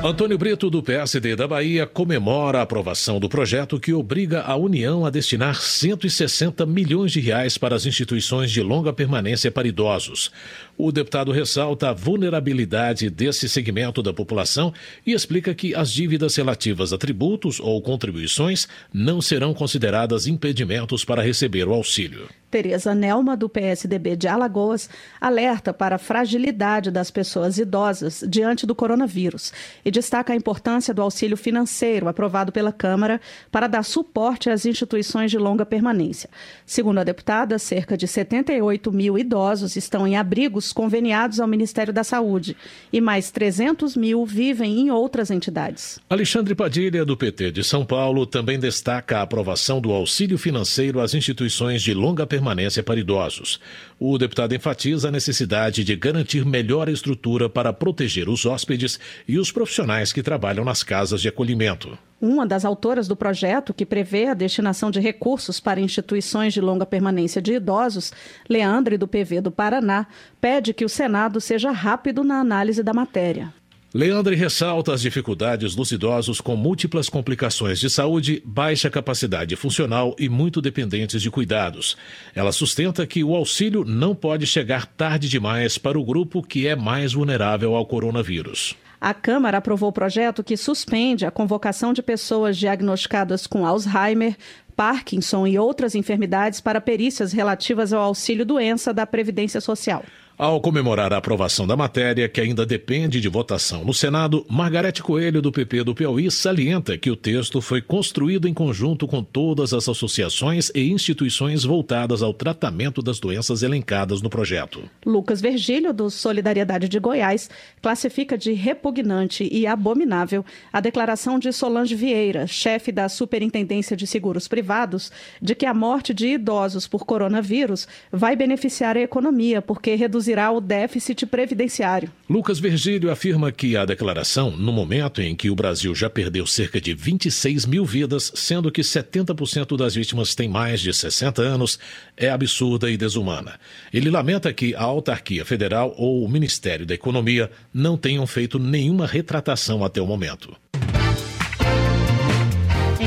Antônio Brito, do PSD da Bahia, comemora a aprovação do projeto que obriga a União a destinar 160 milhões de reais para as instituições de longa permanência para idosos. O deputado ressalta a vulnerabilidade desse segmento da população e explica que as dívidas relativas a tributos ou contribuições não serão consideradas impedimentos para receber o auxílio. Tereza Nelma, do PSDB de Alagoas, alerta para a fragilidade das pessoas idosas diante do coronavírus e destaca a importância do auxílio financeiro aprovado pela Câmara para dar suporte às instituições de longa permanência. Segundo a deputada, cerca de 78 mil idosos estão em abrigos conveniados ao Ministério da Saúde e mais 300 mil vivem em outras entidades. Alexandre Padilha, do PT de São Paulo, também destaca a aprovação do auxílio financeiro às instituições de longa permanência para idosos. O deputado enfatiza a necessidade de garantir melhor estrutura para proteger os hóspedes e os profissionais que trabalham nas casas de acolhimento. Uma das autoras do projeto, que prevê a destinação de recursos para instituições de longa permanência de idosos, Leandre, do PV do Paraná, pede que o Senado seja rápido na análise da matéria. Leandre ressalta as dificuldades dos idosos com múltiplas complicações de saúde, baixa capacidade funcional e muito dependentes de cuidados. Ela sustenta que o auxílio não pode chegar tarde demais para o grupo que é mais vulnerável ao coronavírus. A Câmara aprovou o projeto que suspende a convocação de pessoas diagnosticadas com Alzheimer, Parkinson e outras enfermidades para perícias relativas ao auxílio doença da Previdência Social. Ao comemorar a aprovação da matéria, que ainda depende de votação no Senado, Margarete Coelho, do PP do Piauí, salienta que o texto foi construído em conjunto com todas as associações e instituições voltadas ao tratamento das doenças elencadas no projeto. Lucas Vergílio, do Solidariedade de Goiás, classifica de repugnante e abominável a declaração de Solange Vieira, chefe da Superintendência de Seguros Privados, de que a morte de idosos por coronavírus vai beneficiar a economia, porque reduzirá reduzirá o déficit previdenciário. Lucas Virgílio afirma que a declaração, no momento em que o Brasil já perdeu cerca de 26 mil vidas, sendo que 70% das vítimas têm mais de 60 anos, é absurda e desumana. Ele lamenta que a autarquia federal ou o Ministério da Economia não tenham feito nenhuma retratação até o momento.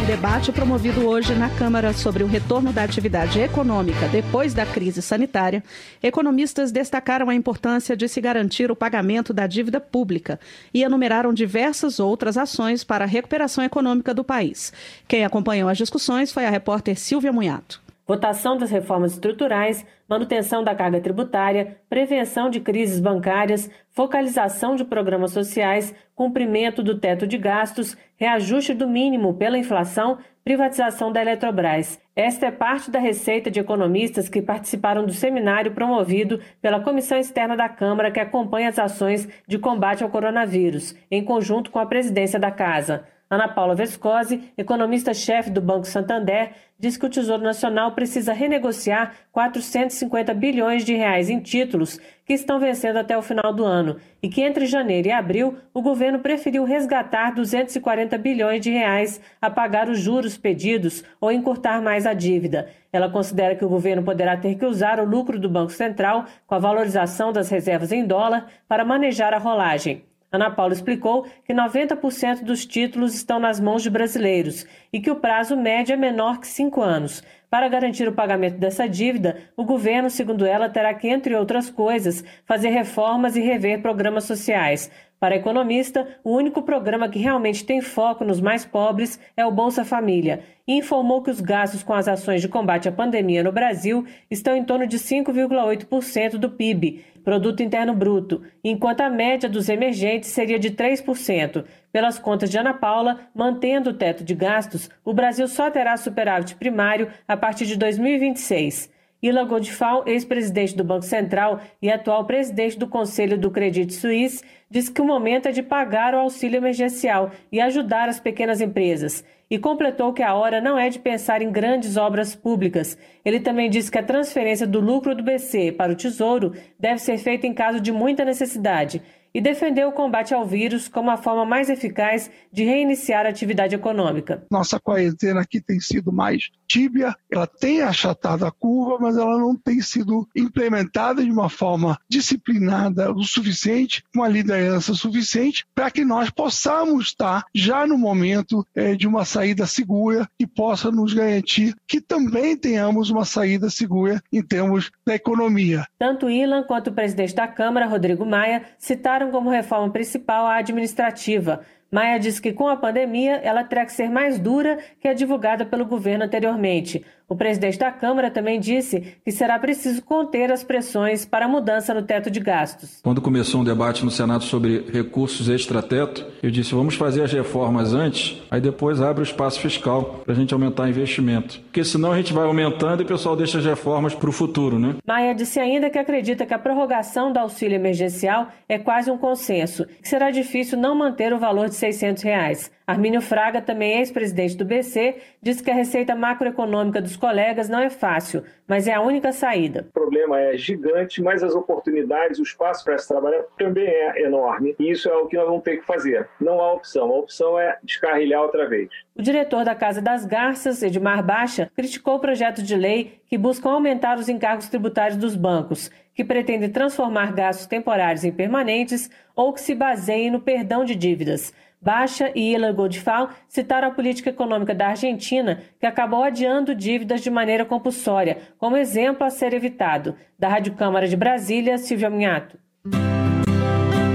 Em debate promovido hoje na Câmara sobre o retorno da atividade econômica depois da crise sanitária, economistas destacaram a importância de se garantir o pagamento da dívida pública e enumeraram diversas outras ações para a recuperação econômica do país. Quem acompanhou as discussões foi a repórter Silvia Munhato votação das reformas estruturais, manutenção da carga tributária, prevenção de crises bancárias, focalização de programas sociais, cumprimento do teto de gastos, reajuste do mínimo pela inflação, privatização da Eletrobras. Esta é parte da receita de economistas que participaram do seminário promovido pela Comissão Externa da Câmara que acompanha as ações de combate ao coronavírus, em conjunto com a presidência da Casa. Ana Paula Vescosi, economista-chefe do Banco Santander, diz que o Tesouro Nacional precisa renegociar 450 bilhões de reais em títulos que estão vencendo até o final do ano e que entre janeiro e abril o governo preferiu resgatar 240 bilhões de reais a pagar os juros pedidos ou encurtar mais a dívida. Ela considera que o governo poderá ter que usar o lucro do Banco Central com a valorização das reservas em dólar para manejar a rolagem. Ana Paula explicou que 90% dos títulos estão nas mãos de brasileiros e que o prazo médio é menor que cinco anos. Para garantir o pagamento dessa dívida, o governo, segundo ela, terá que, entre outras coisas, fazer reformas e rever programas sociais. Para a economista, o único programa que realmente tem foco nos mais pobres é o Bolsa Família e informou que os gastos com as ações de combate à pandemia no Brasil estão em torno de 5,8% do PIB, Produto Interno Bruto, enquanto a média dos emergentes seria de 3%. Pelas contas de Ana Paula, mantendo o teto de gastos, o Brasil só terá superávit primário a partir de 2026. Ilan Godfal, ex-presidente do Banco Central e atual presidente do Conselho do Credit Suisse, diz que o momento é de pagar o auxílio emergencial e ajudar as pequenas empresas e completou que a hora não é de pensar em grandes obras públicas. Ele também disse que a transferência do lucro do BC para o Tesouro deve ser feita em caso de muita necessidade e defendeu o combate ao vírus como a forma mais eficaz de reiniciar a atividade econômica. Nossa quarentena aqui tem sido mais tíbia, ela tem achatado a curva, mas ela não tem sido implementada de uma forma disciplinada o suficiente, com a liderança suficiente, para que nós possamos estar já no momento é, de uma saída segura que possa nos garantir que também tenhamos uma saída segura em termos da economia. Tanto Ilan quanto o presidente da Câmara, Rodrigo Maia, citaram como reforma principal a administrativa, Maia diz que com a pandemia ela terá que ser mais dura que a divulgada pelo governo anteriormente. O presidente da Câmara também disse que será preciso conter as pressões para a mudança no teto de gastos. Quando começou um debate no Senado sobre recursos extrateto, eu disse: vamos fazer as reformas antes, aí depois abre o espaço fiscal para a gente aumentar o investimento. Porque senão a gente vai aumentando e o pessoal deixa as reformas para o futuro, né? Maia disse ainda que acredita que a prorrogação do auxílio emergencial é quase um consenso, que será difícil não manter o valor de 600 reais. Armínio Fraga, também ex-presidente do BC, disse que a receita macroeconômica dos colegas, não é fácil, mas é a única saída. O problema é gigante, mas as oportunidades, o espaço para se trabalhar também é enorme. E isso é o que nós vamos ter que fazer. Não há opção. A opção é descarrilhar outra vez. O diretor da Casa das Garças, Edmar Baixa, criticou o projeto de lei que busca aumentar os encargos tributários dos bancos, que pretende transformar gastos temporários em permanentes ou que se baseiem no perdão de dívidas. Baixa e Ila Godfall citaram a política econômica da Argentina, que acabou adiando dívidas de maneira compulsória, como exemplo a ser evitado. Da Rádio Câmara de Brasília, Silvia Minhato.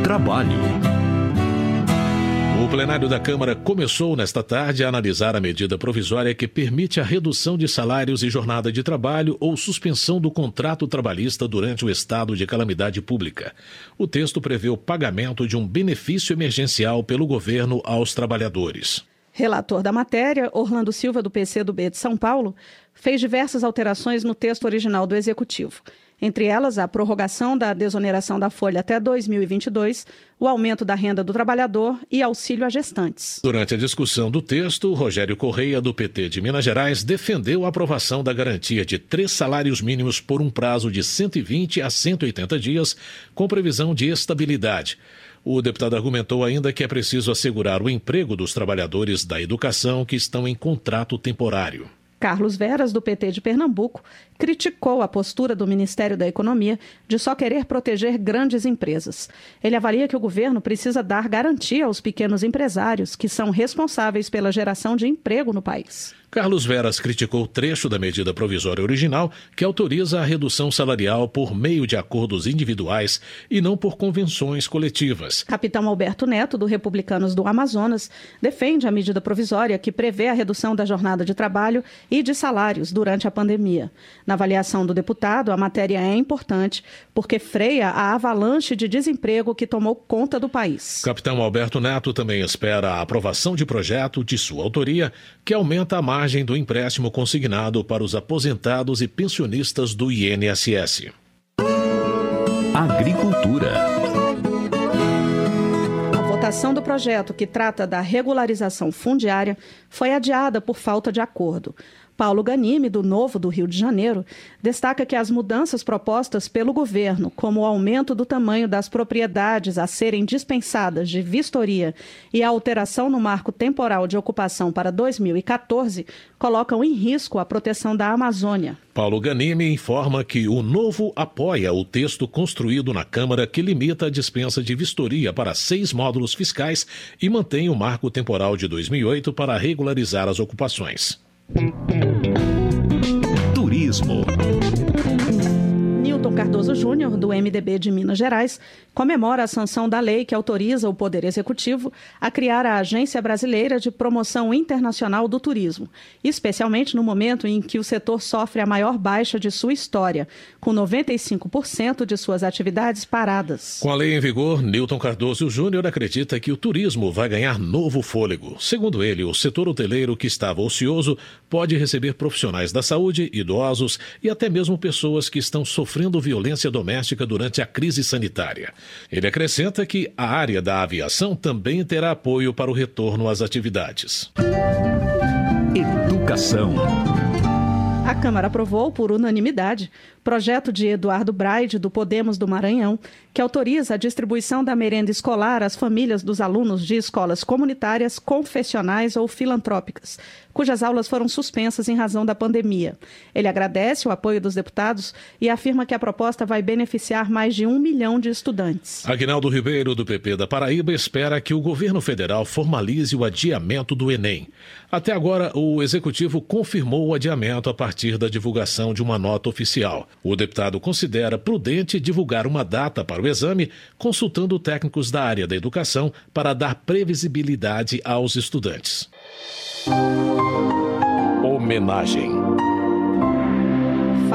Trabalho. O plenário da Câmara começou nesta tarde a analisar a medida provisória que permite a redução de salários e jornada de trabalho ou suspensão do contrato trabalhista durante o estado de calamidade pública. O texto prevê o pagamento de um benefício emergencial pelo governo aos trabalhadores. Relator da matéria, Orlando Silva, do PCdoB de São Paulo, fez diversas alterações no texto original do Executivo entre elas a prorrogação da desoneração da folha até 2022, o aumento da renda do trabalhador e auxílio a gestantes. Durante a discussão do texto, Rogério Correia, do PT de Minas Gerais, defendeu a aprovação da garantia de três salários mínimos por um prazo de 120 a 180 dias, com previsão de estabilidade. O deputado argumentou ainda que é preciso assegurar o emprego dos trabalhadores da educação que estão em contrato temporário. Carlos Veras, do PT de Pernambuco, criticou a postura do Ministério da Economia de só querer proteger grandes empresas. Ele avalia que o governo precisa dar garantia aos pequenos empresários, que são responsáveis pela geração de emprego no país. Carlos Veras criticou o trecho da medida provisória original que autoriza a redução salarial por meio de acordos individuais e não por convenções coletivas. Capitão Alberto Neto, do Republicanos do Amazonas, defende a medida provisória que prevê a redução da jornada de trabalho e de salários durante a pandemia. Na avaliação do deputado, a matéria é importante porque freia a avalanche de desemprego que tomou conta do país. Capitão Alberto Neto também espera a aprovação de projeto de sua autoria que aumenta a margem do empréstimo consignado para os aposentados e pensionistas do INSS. Agricultura. A votação do projeto que trata da regularização fundiária foi adiada por falta de acordo. Paulo Ganime, do Novo do Rio de Janeiro, destaca que as mudanças propostas pelo governo, como o aumento do tamanho das propriedades a serem dispensadas de vistoria e a alteração no marco temporal de ocupação para 2014, colocam em risco a proteção da Amazônia. Paulo Ganime informa que o Novo apoia o texto construído na Câmara que limita a dispensa de vistoria para seis módulos fiscais e mantém o marco temporal de 2008 para regularizar as ocupações. Turismo. Newton Cardoso Júnior, do MDB de Minas Gerais, comemora a sanção da lei que autoriza o Poder Executivo a criar a Agência Brasileira de Promoção Internacional do Turismo, especialmente no momento em que o setor sofre a maior baixa de sua história, com 95% de suas atividades paradas. Com a lei em vigor, Newton Cardoso Júnior acredita que o turismo vai ganhar novo fôlego. Segundo ele, o setor hoteleiro que estava ocioso pode receber profissionais da saúde, idosos e até mesmo pessoas que estão sofrendo violência doméstica durante a crise sanitária. Ele acrescenta que a área da aviação também terá apoio para o retorno às atividades. Educação. A Câmara aprovou, por unanimidade, projeto de Eduardo Braide, do Podemos do Maranhão, que autoriza a distribuição da merenda escolar às famílias dos alunos de escolas comunitárias, confessionais ou filantrópicas, cujas aulas foram suspensas em razão da pandemia. Ele agradece o apoio dos deputados e afirma que a proposta vai beneficiar mais de um milhão de estudantes. Aguinaldo Ribeiro, do PP da Paraíba, espera que o governo federal formalize o adiamento do Enem. Até agora, o executivo confirmou o adiamento a partir da divulgação de uma nota oficial. O deputado considera prudente divulgar uma data para o exame, consultando técnicos da área da educação para dar previsibilidade aos estudantes. Homenagem.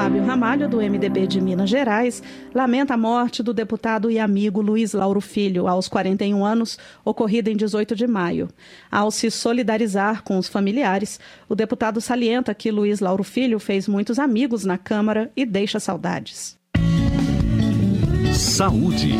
Fábio Ramalho, do MDB de Minas Gerais, lamenta a morte do deputado e amigo Luiz Lauro Filho, aos 41 anos, ocorrida em 18 de maio. Ao se solidarizar com os familiares, o deputado salienta que Luiz Lauro Filho fez muitos amigos na Câmara e deixa saudades. Saúde.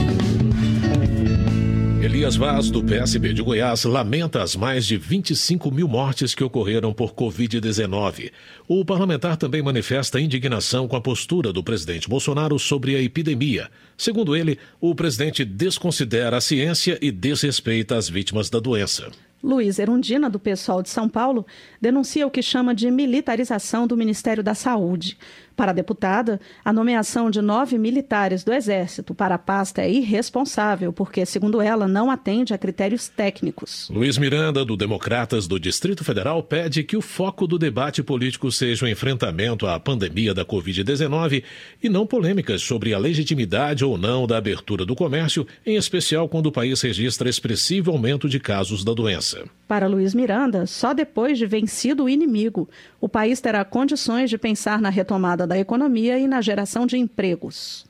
Elias Vaz, do PSB de Goiás, lamenta as mais de 25 mil mortes que ocorreram por Covid-19. O parlamentar também manifesta indignação com a postura do presidente Bolsonaro sobre a epidemia. Segundo ele, o presidente desconsidera a ciência e desrespeita as vítimas da doença. Luiz Erundina, do PSOL de São Paulo, denuncia o que chama de militarização do Ministério da Saúde. Para a deputada, a nomeação de nove militares do Exército para a pasta é irresponsável, porque, segundo ela, não atende a critérios técnicos. Luiz Miranda, do Democratas do Distrito Federal, pede que o foco do debate político seja o enfrentamento à pandemia da Covid-19 e não polêmicas sobre a legitimidade ou não da abertura do comércio, em especial quando o país registra expressivo aumento de casos da doença. Para Luiz Miranda, só depois de vencido o inimigo, o país terá condições de pensar na retomada da economia e na geração de empregos.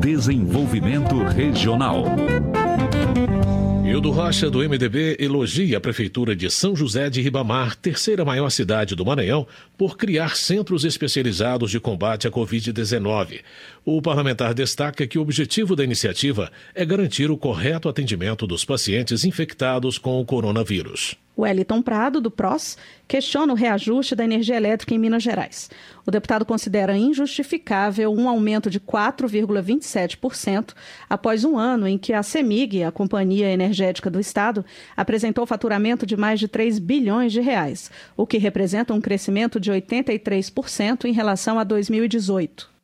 Desenvolvimento Regional. Hildo Rocha, do MDB, elogia a Prefeitura de São José de Ribamar, terceira maior cidade do Maranhão, por criar centros especializados de combate à Covid-19. O parlamentar destaca que o objetivo da iniciativa é garantir o correto atendimento dos pacientes infectados com o coronavírus. Wellington Prado, do PROS, questiona o reajuste da energia elétrica em Minas Gerais. O deputado considera injustificável um aumento de 4,27% após um ano em que a CEMIG, a Companhia Energética do Estado, apresentou faturamento de mais de 3 bilhões de reais, o que representa um crescimento de 83% em relação a 2018.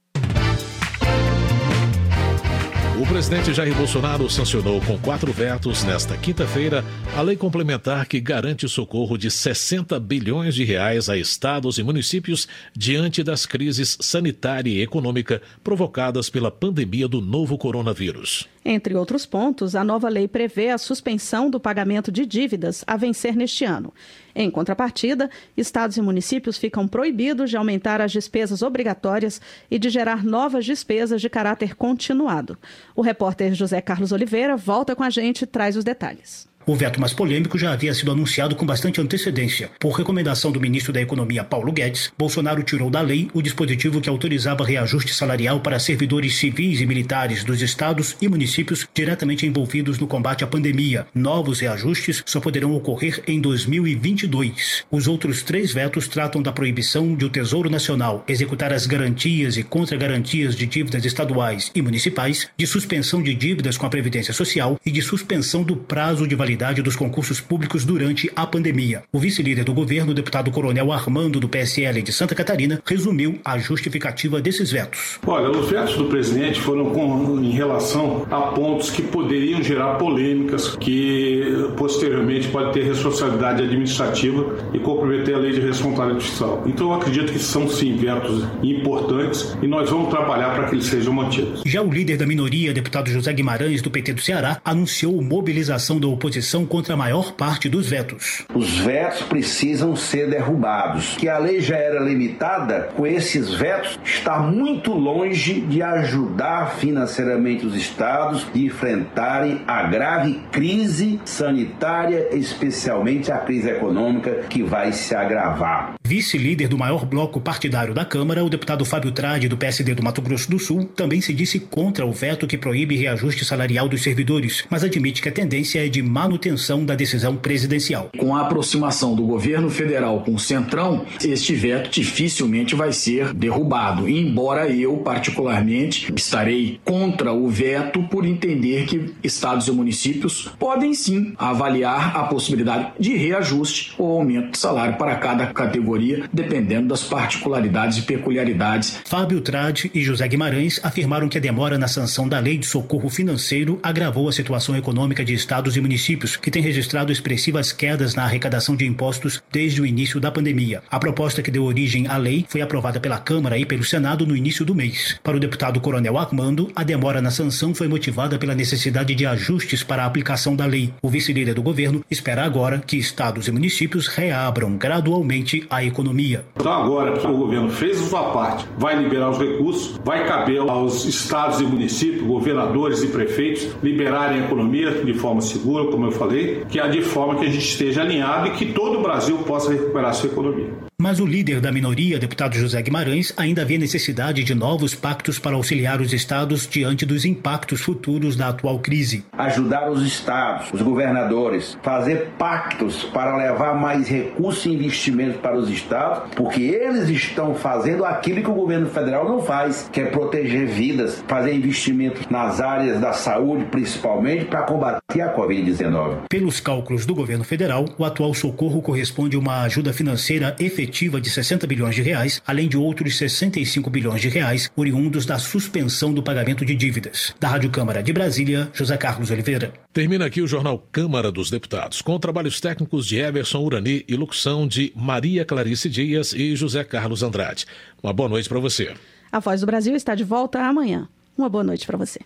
O presidente Jair Bolsonaro sancionou com quatro vetos nesta quinta-feira a lei complementar que garante socorro de 60 bilhões de reais a estados e municípios diante das crises sanitária e econômica provocadas pela pandemia do novo coronavírus. Entre outros pontos, a nova lei prevê a suspensão do pagamento de dívidas a vencer neste ano. Em contrapartida, estados e municípios ficam proibidos de aumentar as despesas obrigatórias e de gerar novas despesas de caráter continuado. O repórter José Carlos Oliveira volta com a gente e traz os detalhes. O veto mais polêmico já havia sido anunciado com bastante antecedência. Por recomendação do ministro da Economia Paulo Guedes, Bolsonaro tirou da lei o dispositivo que autorizava reajuste salarial para servidores civis e militares dos estados e municípios diretamente envolvidos no combate à pandemia. Novos reajustes só poderão ocorrer em 2022. Os outros três vetos tratam da proibição de o Tesouro Nacional executar as garantias e contra-garantias de dívidas estaduais e municipais, de suspensão de dívidas com a Previdência Social e de suspensão do prazo de validade dos concursos públicos durante a pandemia. O vice-líder do governo, deputado Coronel Armando, do PSL de Santa Catarina, resumiu a justificativa desses vetos. Olha, os vetos do presidente foram com, em relação a pontos que poderiam gerar polêmicas, que posteriormente pode ter responsabilidade administrativa e comprometer a lei de responsabilidade fiscal. Então eu acredito que são sim vetos importantes e nós vamos trabalhar para que eles sejam mantidos. Já o líder da minoria, deputado José Guimarães, do PT do Ceará, anunciou mobilização da oposição contra a maior parte dos vetos. Os vetos precisam ser derrubados. Que a lei já era limitada, com esses vetos, está muito longe de ajudar financeiramente os estados de enfrentarem a grave crise sanitária, especialmente a crise econômica que vai se agravar. Vice-líder do maior bloco partidário da Câmara, o deputado Fábio Trade, do PSD do Mato Grosso do Sul, também se disse contra o veto que proíbe reajuste salarial dos servidores, mas admite que a tendência é de manutenção da decisão presidencial. Com a aproximação do governo federal com o Centrão, este veto dificilmente vai ser derrubado. Embora eu, particularmente, estarei contra o veto por entender que estados e municípios podem sim avaliar a possibilidade de reajuste ou aumento de salário para cada categoria, dependendo das particularidades e peculiaridades. Fábio Trade e José Guimarães afirmaram que a demora na sanção da lei de socorro financeiro agravou a situação econômica de estados e municípios, que têm registrado expressivas quedas na arrecadação de impostos desde o início da pandemia. A proposta que deu origem à lei foi aprovada pela Câmara e pelo Senado no início do mês. Para o deputado Coronel Armando, a demora na sanção foi motivada pela necessidade de ajustes para a aplicação da lei. O vice-líder do governo espera agora que estados e municípios reabram gradualmente a economia. Então agora que o governo fez a sua parte, vai liberar os recursos, vai caber aos estados e municípios, governadores e prefeitos liberarem a economia de forma segura, como eu eu falei, que é de forma que a gente esteja alinhado e que todo o Brasil possa recuperar sua economia. Mas o líder da minoria, deputado José Guimarães, ainda vê necessidade de novos pactos para auxiliar os estados diante dos impactos futuros da atual crise. Ajudar os estados, os governadores, fazer pactos para levar mais recursos e investimentos para os estados, porque eles estão fazendo aquilo que o governo federal não faz, que é proteger vidas, fazer investimentos nas áreas da saúde, principalmente, para combater a Covid-19. Pelos cálculos do governo federal, o atual socorro corresponde a uma ajuda financeira efetiva de 60 bilhões de reais, além de outros 65 bilhões de reais oriundos da suspensão do pagamento de dívidas. Da Rádio Câmara de Brasília, José Carlos Oliveira. Termina aqui o jornal Câmara dos Deputados, com trabalhos técnicos de Everson Urani e locução de Maria Clarice Dias e José Carlos Andrade. Uma boa noite para você. A Voz do Brasil está de volta amanhã. Uma boa noite para você.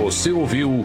Você ouviu